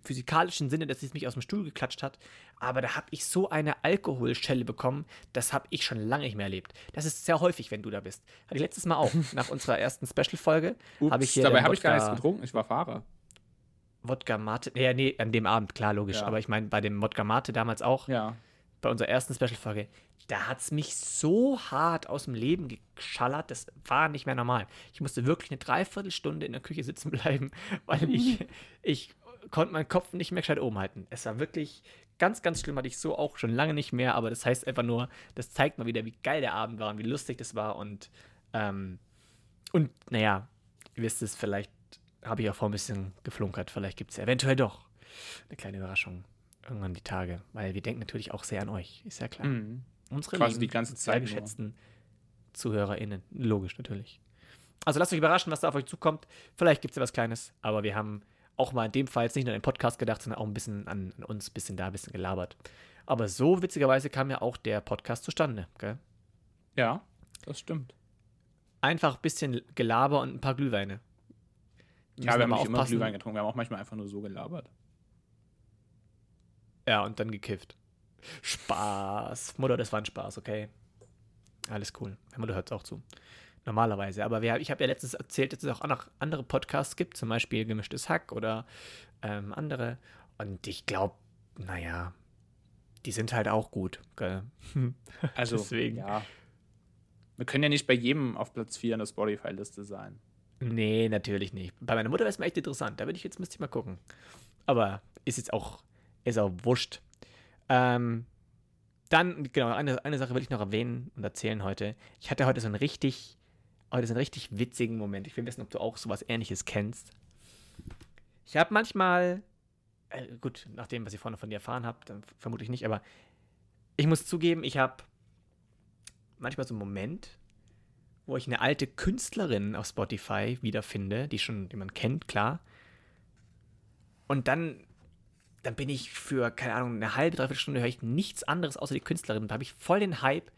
[SPEAKER 2] physikalischen Sinne, dass es mich aus dem Stuhl geklatscht hat, aber da habe ich so eine Alkoholschelle bekommen, das habe ich schon lange nicht mehr erlebt. Das ist sehr häufig, wenn du da bist. Hatte ich letztes Mal auch, nach unserer ersten Special-Folge. Habe ich hier
[SPEAKER 1] dabei habe ich gar nichts getrunken. Ich war Fahrer.
[SPEAKER 2] Wodka Mate. Ja, nee, an dem Abend, klar, logisch.
[SPEAKER 1] Ja.
[SPEAKER 2] Aber ich meine, bei dem Wodka Mate damals auch,
[SPEAKER 1] Ja.
[SPEAKER 2] Bei unserer ersten Special-Folge, da hat es mich so hart aus dem Leben geschallert, das war nicht mehr normal. Ich musste wirklich eine Dreiviertelstunde in der Küche sitzen bleiben, weil ich, ich konnte meinen Kopf nicht mehr gescheit oben halten. Es war wirklich ganz, ganz schlimm, hatte ich so auch schon lange nicht mehr, aber das heißt einfach nur, das zeigt mal wieder, wie geil der Abend war und wie lustig das war und, ähm, und naja, ihr wisst es, vielleicht habe ich auch vor ein bisschen geflunkert, vielleicht gibt es eventuell doch eine kleine Überraschung irgendwann die Tage, weil wir denken natürlich auch sehr an euch, ist ja klar.
[SPEAKER 1] Mhm.
[SPEAKER 2] Unsere
[SPEAKER 1] Quasi
[SPEAKER 2] lieben,
[SPEAKER 1] die ganze
[SPEAKER 2] sehr
[SPEAKER 1] Zeit nur.
[SPEAKER 2] geschätzten ZuhörerInnen. Logisch, natürlich. Also lasst euch überraschen, was da auf euch zukommt. Vielleicht gibt es ja was Kleines, aber wir haben auch mal in dem Fall jetzt nicht nur an den Podcast gedacht, sondern auch ein bisschen an, an uns, ein bisschen da, ein bisschen gelabert. Aber so witzigerweise kam ja auch der Podcast zustande. Gell?
[SPEAKER 1] Ja, das stimmt.
[SPEAKER 2] Einfach ein bisschen Gelaber und ein paar Glühweine.
[SPEAKER 1] Ja, wir haben nicht immer. Glühwein getrunken. Wir haben auch manchmal einfach nur so gelabert.
[SPEAKER 2] Ja, und dann gekifft. Spaß. Mutter, das war ein Spaß, okay? Alles cool. Meine Mutter hört es auch zu. Normalerweise. Aber wir, ich habe ja letztens erzählt, dass es auch noch andere Podcasts gibt, zum Beispiel Gemischtes Hack oder ähm, andere. Und ich glaube, naja, die sind halt auch gut. Gell?
[SPEAKER 1] Also,
[SPEAKER 2] Deswegen.
[SPEAKER 1] ja. Wir können ja nicht bei jedem auf Platz 4 in der Spotify-Liste sein.
[SPEAKER 2] Nee, natürlich nicht. Bei meiner Mutter wäre es mal echt interessant. Da würde ich jetzt müsste ich mal gucken. Aber ist jetzt auch, ist auch wurscht. Ähm, dann, genau, eine, eine Sache will ich noch erwähnen und erzählen heute. Ich hatte heute so einen richtig, heute so einen richtig witzigen Moment. Ich will wissen, ob du auch sowas ähnliches kennst. Ich habe manchmal, äh, gut, nach dem, was ich vorne von dir erfahren habe, dann vermute ich nicht, aber ich muss zugeben, ich habe manchmal so einen Moment, wo ich eine alte Künstlerin auf Spotify wiederfinde, die schon die man kennt, klar. Und dann, dann bin ich für, keine Ahnung, eine halbe, dreiviertel Stunde höre ich nichts anderes außer die Künstlerin. Und da habe ich voll den Hype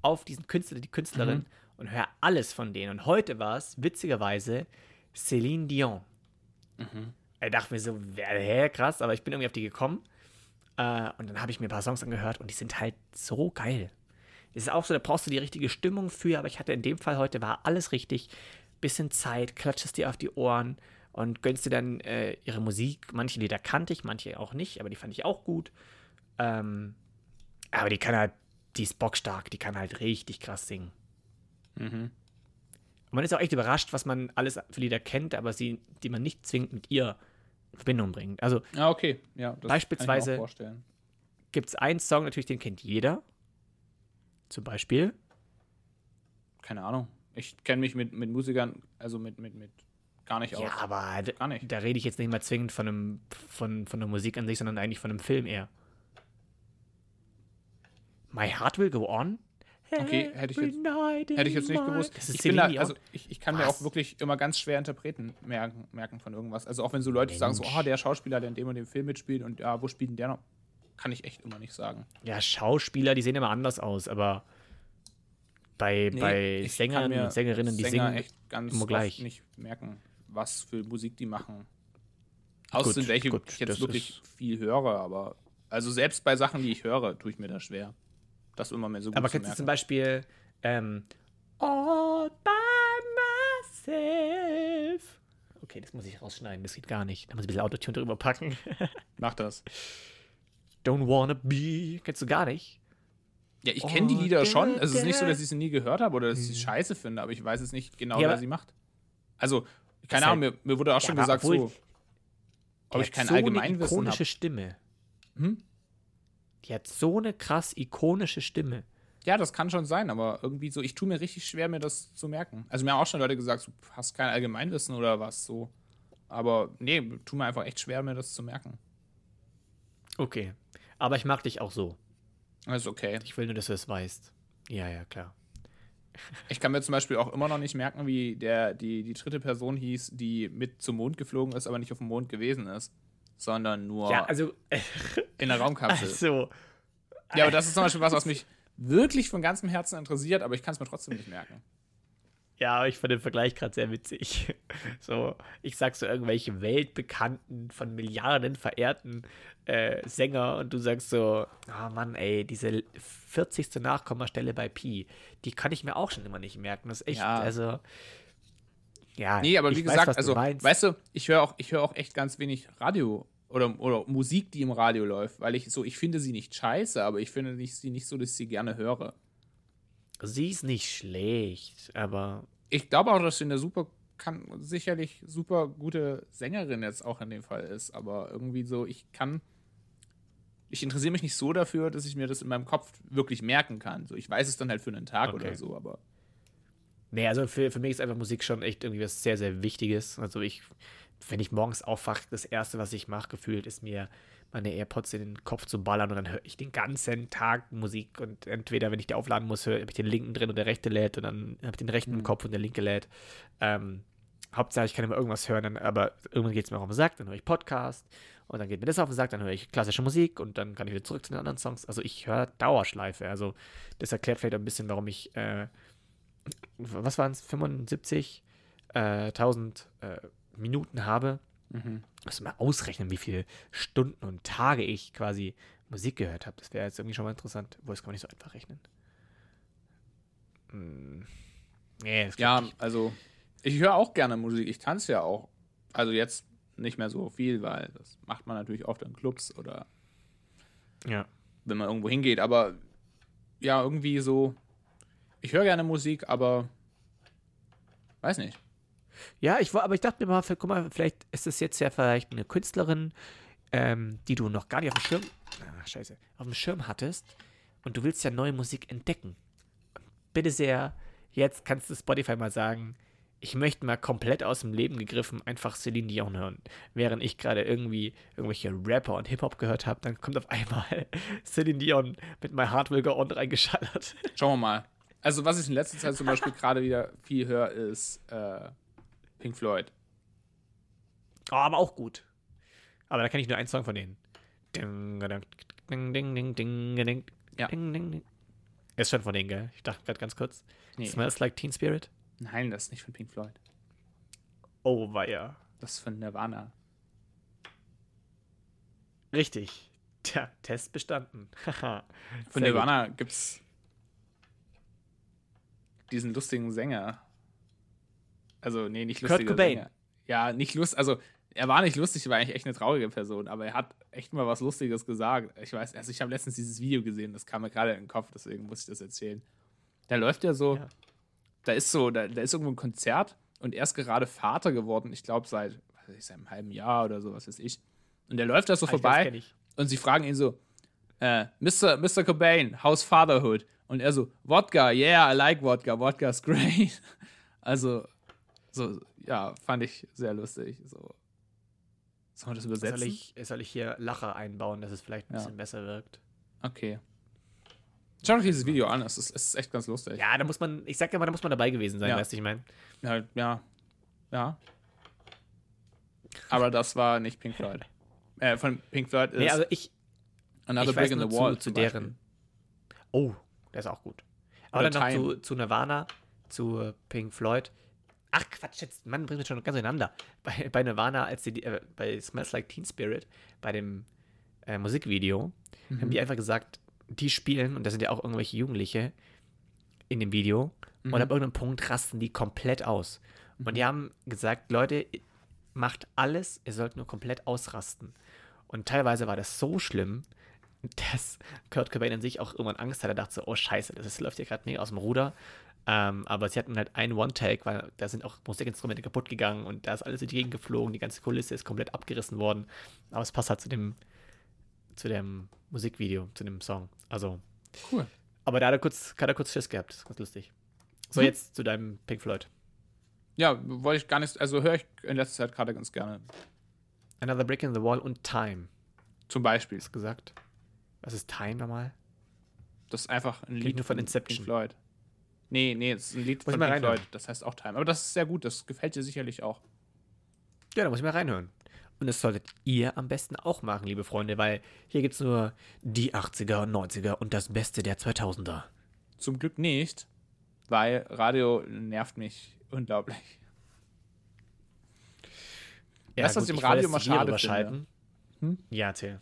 [SPEAKER 2] auf diesen Künstler, die Künstlerin
[SPEAKER 1] Mhm.
[SPEAKER 2] und höre alles von denen. Und heute war es, witzigerweise, Céline Dion. Ich dachte mir so, hä, krass, aber ich bin irgendwie auf die gekommen. Äh, und dann habe ich mir ein paar Songs angehört und die sind halt so geil. Es ist auch so, da brauchst du die richtige Stimmung für, aber ich hatte in dem Fall heute, war alles richtig. Bisschen Zeit, klatschst dir auf die Ohren und gönnst dir dann äh, ihre Musik. Manche Lieder kannte ich, manche auch nicht, aber die fand ich auch gut. Ähm, aber die kann halt, die ist bockstark, die kann halt richtig krass singen.
[SPEAKER 1] Mhm.
[SPEAKER 2] Und man ist auch echt überrascht, was man alles für Lieder kennt, aber sie, die man nicht zwingend mit ihr in Verbindung bringt. Also
[SPEAKER 1] Ja, okay. Ja,
[SPEAKER 2] Beispielsweise- gibt es einen Song, natürlich, den kennt jeder. Zum Beispiel.
[SPEAKER 1] Keine Ahnung. Ich kenne mich mit, mit Musikern, also mit, mit, mit gar nicht aus.
[SPEAKER 2] Ja, aber d-
[SPEAKER 1] Gar nicht.
[SPEAKER 2] da rede ich jetzt nicht mal zwingend von, einem, von, von der Musik an sich, sondern eigentlich von einem Film eher. My Heart Will Go On?
[SPEAKER 1] Okay, hätte ich jetzt- Hätte ich jetzt nicht gewusst. Ich da, also ich, ich kann mir
[SPEAKER 2] Was?
[SPEAKER 1] auch wirklich immer ganz schwer Interpreten merken, merken von irgendwas. Also auch wenn so Leute sagen, so,
[SPEAKER 2] Mensch.
[SPEAKER 1] oh, der Schauspieler, der in dem und dem Film mitspielt und ja, wo spielt denn der noch? Kann ich echt immer nicht sagen.
[SPEAKER 2] ja, Schauspieler, die sehen immer anders aus, aber bei, bei
[SPEAKER 1] ich kann
[SPEAKER 2] Sängern
[SPEAKER 1] mir
[SPEAKER 2] und Sängerinnen, die
[SPEAKER 1] Sänger
[SPEAKER 2] singen
[SPEAKER 1] echt ganz
[SPEAKER 2] immer gleich.
[SPEAKER 1] nicht merken, was für Musik die machen. Außer sind welche,
[SPEAKER 2] gut,
[SPEAKER 1] die ich jetzt wirklich viel höre, aber also selbst bei Sachen, die ich höre, tue ich mir das schwer. Das immer mehr so gut
[SPEAKER 2] Aber
[SPEAKER 1] zu
[SPEAKER 2] kennst du zum Beispiel ähm, All by myself? Okay, das muss ich rausschneiden, das geht gar nicht. Da muss ich ein bisschen Autotune drüber packen.
[SPEAKER 1] Mach das.
[SPEAKER 2] Don't wanna be. Kennst du gar nicht?
[SPEAKER 1] Ja, ich kenne die
[SPEAKER 2] Oh,
[SPEAKER 1] Lieder schon.
[SPEAKER 2] der-
[SPEAKER 1] Es ist nicht so, dass ich sie nie gehört habe oder dass ich sie scheiße finde, aber ich weiß es nicht genau,
[SPEAKER 2] Ja,
[SPEAKER 1] wer sie macht. Also, keine Ahnung, mir, mir wurde auch schon gesagt,
[SPEAKER 2] obwohl-
[SPEAKER 1] so,
[SPEAKER 2] Die
[SPEAKER 1] ob ich
[SPEAKER 2] hat
[SPEAKER 1] kein
[SPEAKER 2] so eine
[SPEAKER 1] Allgemeinwissen
[SPEAKER 2] ikonische
[SPEAKER 1] habe.
[SPEAKER 2] Stimme.
[SPEAKER 1] Hm?
[SPEAKER 2] Die hat so eine krass ikonische Stimme.
[SPEAKER 1] Ja, das kann schon sein, aber irgendwie so, ich tue mir richtig schwer, mir das zu merken. Also, mir haben auch schon Leute gesagt, du hast kein Allgemeinwissen oder was so. Aber nee, tu mir einfach echt schwer, mir das zu merken.
[SPEAKER 2] Okay. Aber ich mag dich auch so.
[SPEAKER 1] Das ist okay.
[SPEAKER 2] Ich will nur, dass du es weißt. Ja, ja, klar.
[SPEAKER 1] Ich kann mir zum Beispiel auch immer noch nicht merken, wie der, die, die dritte Person hieß, die mit zum Mond geflogen ist, aber nicht auf dem Mond gewesen ist, sondern nur
[SPEAKER 2] Ja, also,
[SPEAKER 1] in der Raumkapsel.
[SPEAKER 2] also,
[SPEAKER 1] Ja, aber das ist zum Beispiel was, was mich wirklich von ganzem Herzen interessiert, aber ich kann es mir trotzdem nicht merken.
[SPEAKER 2] Ja, aber ich fand den Vergleich gerade sehr witzig. So, ich sag so irgendwelche weltbekannten, von Milliarden verehrten äh, Sänger und du sagst so, oh Mann, ey, diese 40. Nachkommastelle bei Pi, die kann ich mir auch schon immer nicht merken. Das ist echt,
[SPEAKER 1] Ja.
[SPEAKER 2] also. Ja,
[SPEAKER 1] Nee, aber wie
[SPEAKER 2] weiß,
[SPEAKER 1] gesagt,
[SPEAKER 2] du
[SPEAKER 1] also,
[SPEAKER 2] meinst.
[SPEAKER 1] weißt du, ich höre auch, ich höre auch echt ganz wenig Radio oder, oder Musik, die im Radio läuft, weil ich so, ich finde sie nicht scheiße, aber ich finde nicht, sie nicht so, dass ich sie gerne höre.
[SPEAKER 2] Sie ist nicht schlecht, aber
[SPEAKER 1] Ich glaube auch, dass sie eine super, kann sicherlich super gute Sängerin jetzt auch in dem Fall ist, aber irgendwie so, ich kann, ich interessiere mich nicht so dafür, dass ich mir das in meinem Kopf wirklich merken kann. So, ich weiß es dann halt für einen Tag
[SPEAKER 2] Okay.
[SPEAKER 1] oder so, aber
[SPEAKER 2] Nee, also für, für mich ist einfach Musik schon echt irgendwie was sehr, sehr Wichtiges. Also ich, wenn ich morgens aufwache, das Erste, was ich mache, gefühlt, ist mir meine AirPods in den Kopf zu ballern und dann höre ich den ganzen Tag Musik und entweder, wenn ich die aufladen muss, habe ich den linken drin und der rechte lädt und dann habe ich den rechten im Kopf und der linke lädt. Ähm, Hauptsache, ich kann immer irgendwas hören, dann, aber irgendwann geht es mir auch auf den Sack, dann höre ich Podcast und dann geht mir das auf den Sack, dann höre ich klassische Musik und dann kann ich wieder zurück zu den anderen Songs. Also ich höre Dauerschleife. Also das erklärt vielleicht ein bisschen, warum ich äh, was waren es, 75 äh, 1000 äh, Minuten habe.
[SPEAKER 1] Mhm.
[SPEAKER 2] Muss mal ausrechnen, wie viele Stunden und Tage ich quasi Musik gehört habe. Das wäre jetzt irgendwie schon mal interessant. Wo das kann man nicht so einfach rechnen. Hm. Nee,
[SPEAKER 1] Ja,
[SPEAKER 2] nicht.
[SPEAKER 1] also ich höre auch gerne Musik. Ich tanze ja auch. Also jetzt nicht mehr so viel, weil das macht man natürlich oft in Clubs oder
[SPEAKER 2] ja.
[SPEAKER 1] wenn man irgendwo hingeht. Aber ja, irgendwie so. Ich höre gerne Musik, aber weiß nicht.
[SPEAKER 2] Ja, ich war, aber ich dachte mir mal, guck mal, vielleicht ist das jetzt ja vielleicht eine Künstlerin, ähm, die du noch gar nicht auf dem Schirm, ah, scheiße, auf dem Schirm hattest und du willst ja neue Musik entdecken. Bitte sehr, jetzt kannst du Spotify mal sagen, ich möchte mal komplett aus dem Leben gegriffen einfach Celine Dion hören. Während ich gerade irgendwie irgendwelche Rapper und Hip-Hop gehört habe, dann kommt auf einmal Celine Dion mit My Heart Will Go On reingeschallert.
[SPEAKER 1] Schauen wir mal. Also, was ich in letzter Zeit zum Beispiel gerade wieder viel höre, ist äh, Pink Floyd.
[SPEAKER 2] Oh, aber auch gut. Aber da kenne ich nur einen Song von denen. Ding, ding, ding, ding, ding, ding, ding,
[SPEAKER 1] Ja.
[SPEAKER 2] ding, ding, ding. Ist schon von denen, gell? Ich dachte gerade ganz kurz.
[SPEAKER 1] Nee.
[SPEAKER 2] Smells like Teen Spirit?
[SPEAKER 1] Nein, das ist nicht von Pink Floyd.
[SPEAKER 2] Oh, weia.
[SPEAKER 1] Das ist von Nirvana.
[SPEAKER 2] Richtig. Tja, Test bestanden.
[SPEAKER 1] Von
[SPEAKER 2] Sehr
[SPEAKER 1] Nirvana gibt's diesen lustigen Sänger. Also, nee, nicht
[SPEAKER 2] Kurt
[SPEAKER 1] lustiger
[SPEAKER 2] Cobain.
[SPEAKER 1] Sänger. Ja, nicht lustig, also er war nicht lustig, er war eigentlich echt eine traurige Person, aber er hat echt mal was Lustiges gesagt. Ich weiß, also ich habe letztens dieses Video gesehen, das kam mir gerade in den Kopf, deswegen muss ich das erzählen. Da läuft er so,
[SPEAKER 2] Ja.
[SPEAKER 1] da ist so, da, da ist irgendwo ein Konzert und er ist gerade Vater geworden, ich glaube seit, was weiß ich, seit einem halben Jahr oder so, was weiß ich. Und der läuft da so
[SPEAKER 2] das
[SPEAKER 1] vorbei und sie fragen ihn so, äh, Mr. Mr. Cobain, how's fatherhood? Und er so, Wodka, yeah, I like Wodka, Wodka's great. Also, so, ja, fand ich sehr lustig. So. Soll man das übersetzen?
[SPEAKER 2] Soll ich, soll ich hier Lacher einbauen, dass es vielleicht ein
[SPEAKER 1] Ja.
[SPEAKER 2] bisschen besser wirkt?
[SPEAKER 1] Okay. Schau euch dieses Video an, es ist, es ist echt ganz lustig.
[SPEAKER 2] Ja, da muss man, ich sag ja mal, da muss man dabei gewesen sein,
[SPEAKER 1] Ja.
[SPEAKER 2] weißt du, ich meine.
[SPEAKER 1] Ja, ja. Ja. Aber das war nicht Pink Floyd. Äh, von Pink Floyd ist
[SPEAKER 2] Nee, also ich,
[SPEAKER 1] Another
[SPEAKER 2] ich
[SPEAKER 1] Brick in the Wall.
[SPEAKER 2] zu,
[SPEAKER 1] Beispiel.
[SPEAKER 2] deren. Oh, der ist auch gut. Aber
[SPEAKER 1] Oder
[SPEAKER 2] dann noch zu, zu Nirvana, zu Pink Floyd. Ach Quatsch, jetzt, Mann, bringt mich schon ganz durcheinander. Bei, bei Nirvana, als die, äh, bei Smells Like Teen Spirit, bei dem äh, Musikvideo, haben
[SPEAKER 1] Mhm.
[SPEAKER 2] die einfach gesagt, die spielen, und da sind ja auch irgendwelche Jugendliche in dem Video,
[SPEAKER 1] Mhm.
[SPEAKER 2] und ab irgendeinem Punkt rasten die komplett aus. Und die haben gesagt, Leute, macht alles, ihr sollt nur komplett ausrasten. Und teilweise war das so schlimm, dass Kurt Cobain an sich auch irgendwann Angst hatte. Er dachte so, oh scheiße, das ist, läuft hier gerade mega aus dem Ruder. Ähm, aber sie hatten halt einen One-Take, weil da sind auch Musikinstrumente kaputt gegangen und da ist alles in die Gegend geflogen, die ganze Kulisse ist komplett abgerissen worden. Aber es passt halt zu dem, zu dem Musikvideo, zu dem Song. Also,
[SPEAKER 1] Cool.
[SPEAKER 2] aber da hat er kurz, hat er kurz Schiss gehabt. Das ist ganz lustig. So,
[SPEAKER 1] Mhm.
[SPEAKER 2] jetzt zu deinem Pink Floyd.
[SPEAKER 1] Ja, wollte ich gar nicht, also höre ich in letzter Zeit gerade ganz gerne.
[SPEAKER 2] Another Brick in the Wall und Time.
[SPEAKER 1] Zum Beispiel.
[SPEAKER 2] Ist gesagt. Was ist Time nochmal?
[SPEAKER 1] Das ist einfach ein
[SPEAKER 2] Lied
[SPEAKER 1] Lied
[SPEAKER 2] nur von Inception.
[SPEAKER 1] Pink Floyd. Nee, nee, es ist ein Lied
[SPEAKER 2] Muss
[SPEAKER 1] von Pink
[SPEAKER 2] reinhören.
[SPEAKER 1] Floyd. Das heißt auch Time. Aber das ist sehr gut, das gefällt dir sicherlich auch.
[SPEAKER 2] Ja, da muss ich mal reinhören. Und das solltet ihr am besten auch machen, liebe Freunde, weil hier gibt es nur die 80er und 90er und das Beste der 2000er.
[SPEAKER 1] Zum Glück nicht, weil Radio nervt mich unglaublich.
[SPEAKER 2] Ja,
[SPEAKER 1] Weißt du, was ich im Radio mal schade
[SPEAKER 2] rüberschalten.
[SPEAKER 1] Hm?
[SPEAKER 2] Ja, erzähl.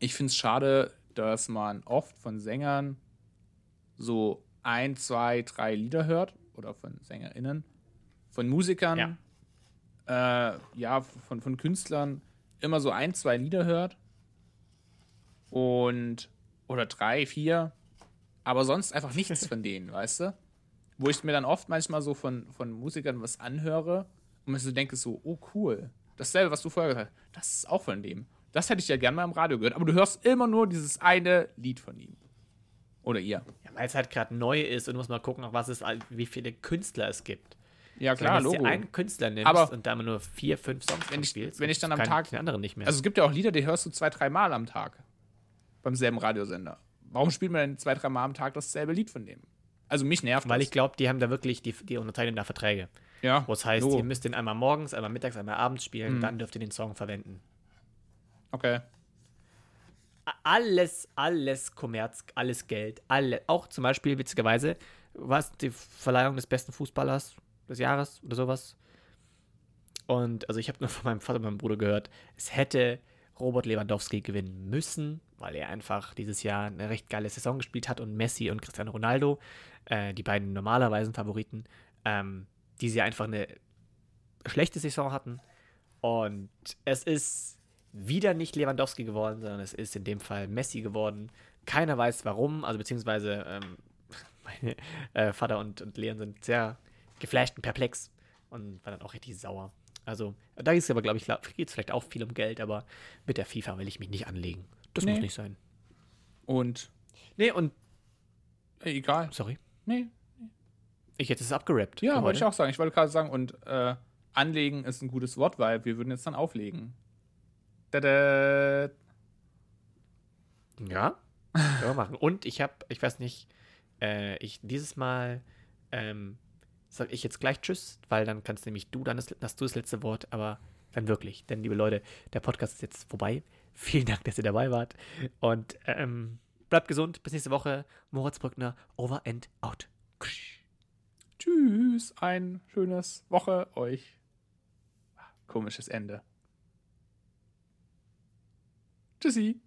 [SPEAKER 1] Ich finde es schade, dass man oft von Sängern so ein, zwei, drei Lieder hört oder von SängerInnen, von Musikern, ja, äh, ja von, von Künstlern immer so ein, zwei Lieder hört und oder drei, vier, aber sonst einfach nichts von denen, weißt du? Wo ich mir dann oft manchmal so von, von Musikern was anhöre und mir so denke, so, oh cool, dasselbe, was du vorher gesagt hast, das ist auch von dem. Das hätte ich ja gerne mal im Radio gehört, aber du hörst immer nur dieses eine Lied von ihm. Oder ihr.
[SPEAKER 2] Ja, weil es halt gerade neu ist und du musst mal gucken, was es, wie viele Künstler es gibt.
[SPEAKER 1] Ja, klar,
[SPEAKER 2] wenn du
[SPEAKER 1] Logo.
[SPEAKER 2] einen Künstler nimmst
[SPEAKER 1] Aber
[SPEAKER 2] und da mal nur vier, fünf Songs
[SPEAKER 1] wenn ich-
[SPEAKER 2] spielst,
[SPEAKER 1] wenn ich dann am Tag-
[SPEAKER 2] den anderen nicht mehr.
[SPEAKER 1] Also es gibt ja auch Lieder, die hörst du zwei, drei Mal am Tag. Beim selben Radiosender. Warum spielt man denn zwei, drei Mal am Tag dasselbe Lied von dem? Also mich nervt
[SPEAKER 2] weil
[SPEAKER 1] das.
[SPEAKER 2] ich glaube, die haben da wirklich, die, die unterzeichnen da Verträge.
[SPEAKER 1] ja,
[SPEAKER 2] Wo es heißt,
[SPEAKER 1] Logo.
[SPEAKER 2] ihr müsst den einmal morgens, einmal mittags, einmal abends spielen,
[SPEAKER 1] Mhm.
[SPEAKER 2] dann dürft ihr den Song verwenden.
[SPEAKER 1] Okay.
[SPEAKER 2] Alles, alles Kommerz, alles Geld, alle, auch zum Beispiel witzigerweise, was die Verleihung des besten Fußballers des Jahres oder sowas. Und also ich habe nur von meinem Vater und meinem Bruder gehört, es hätte Robert Lewandowski gewinnen müssen, weil er einfach dieses Jahr eine recht geile Saison gespielt hat und Messi und Cristiano Ronaldo, äh, die beiden normalerweise Favoriten, ähm, die sie einfach eine schlechte Saison hatten. Und es ist wieder nicht Lewandowski geworden, sondern es ist in dem Fall Messi geworden. Keiner weiß warum, also beziehungsweise ähm, meine äh, Vater und, und Leon sind sehr geflasht und perplex und waren dann auch richtig sauer. Also da geht es aber, glaube ich, geht es vielleicht auch viel um Geld, aber mit der FIFA will ich mich nicht anlegen. Das
[SPEAKER 1] Nee.
[SPEAKER 2] muss nicht sein.
[SPEAKER 1] Und
[SPEAKER 2] Nee, und,
[SPEAKER 1] äh, egal.
[SPEAKER 2] sorry,
[SPEAKER 1] Nee.
[SPEAKER 2] ich hätte es abgerappt.
[SPEAKER 1] Ja, wollte ich auch sagen. Ich wollte gerade sagen, und äh, anlegen ist ein gutes Wort, weil wir würden jetzt dann auflegen. Tada.
[SPEAKER 2] Ja, können wir machen. Und ich habe, ich weiß nicht, äh, ich dieses Mal ähm, sage ich jetzt gleich Tschüss, weil dann kannst nämlich du, dann das, hast du das letzte Wort, aber dann wirklich. Denn, liebe Leute, der Podcast ist jetzt vorbei. Vielen Dank, dass ihr dabei wart. Und ähm, bleibt gesund. Bis nächste Woche. Moritz Brückner, over and out.
[SPEAKER 1] Tschüss. Ein schönes Woche euch. Komisches Ende. Tschüssi.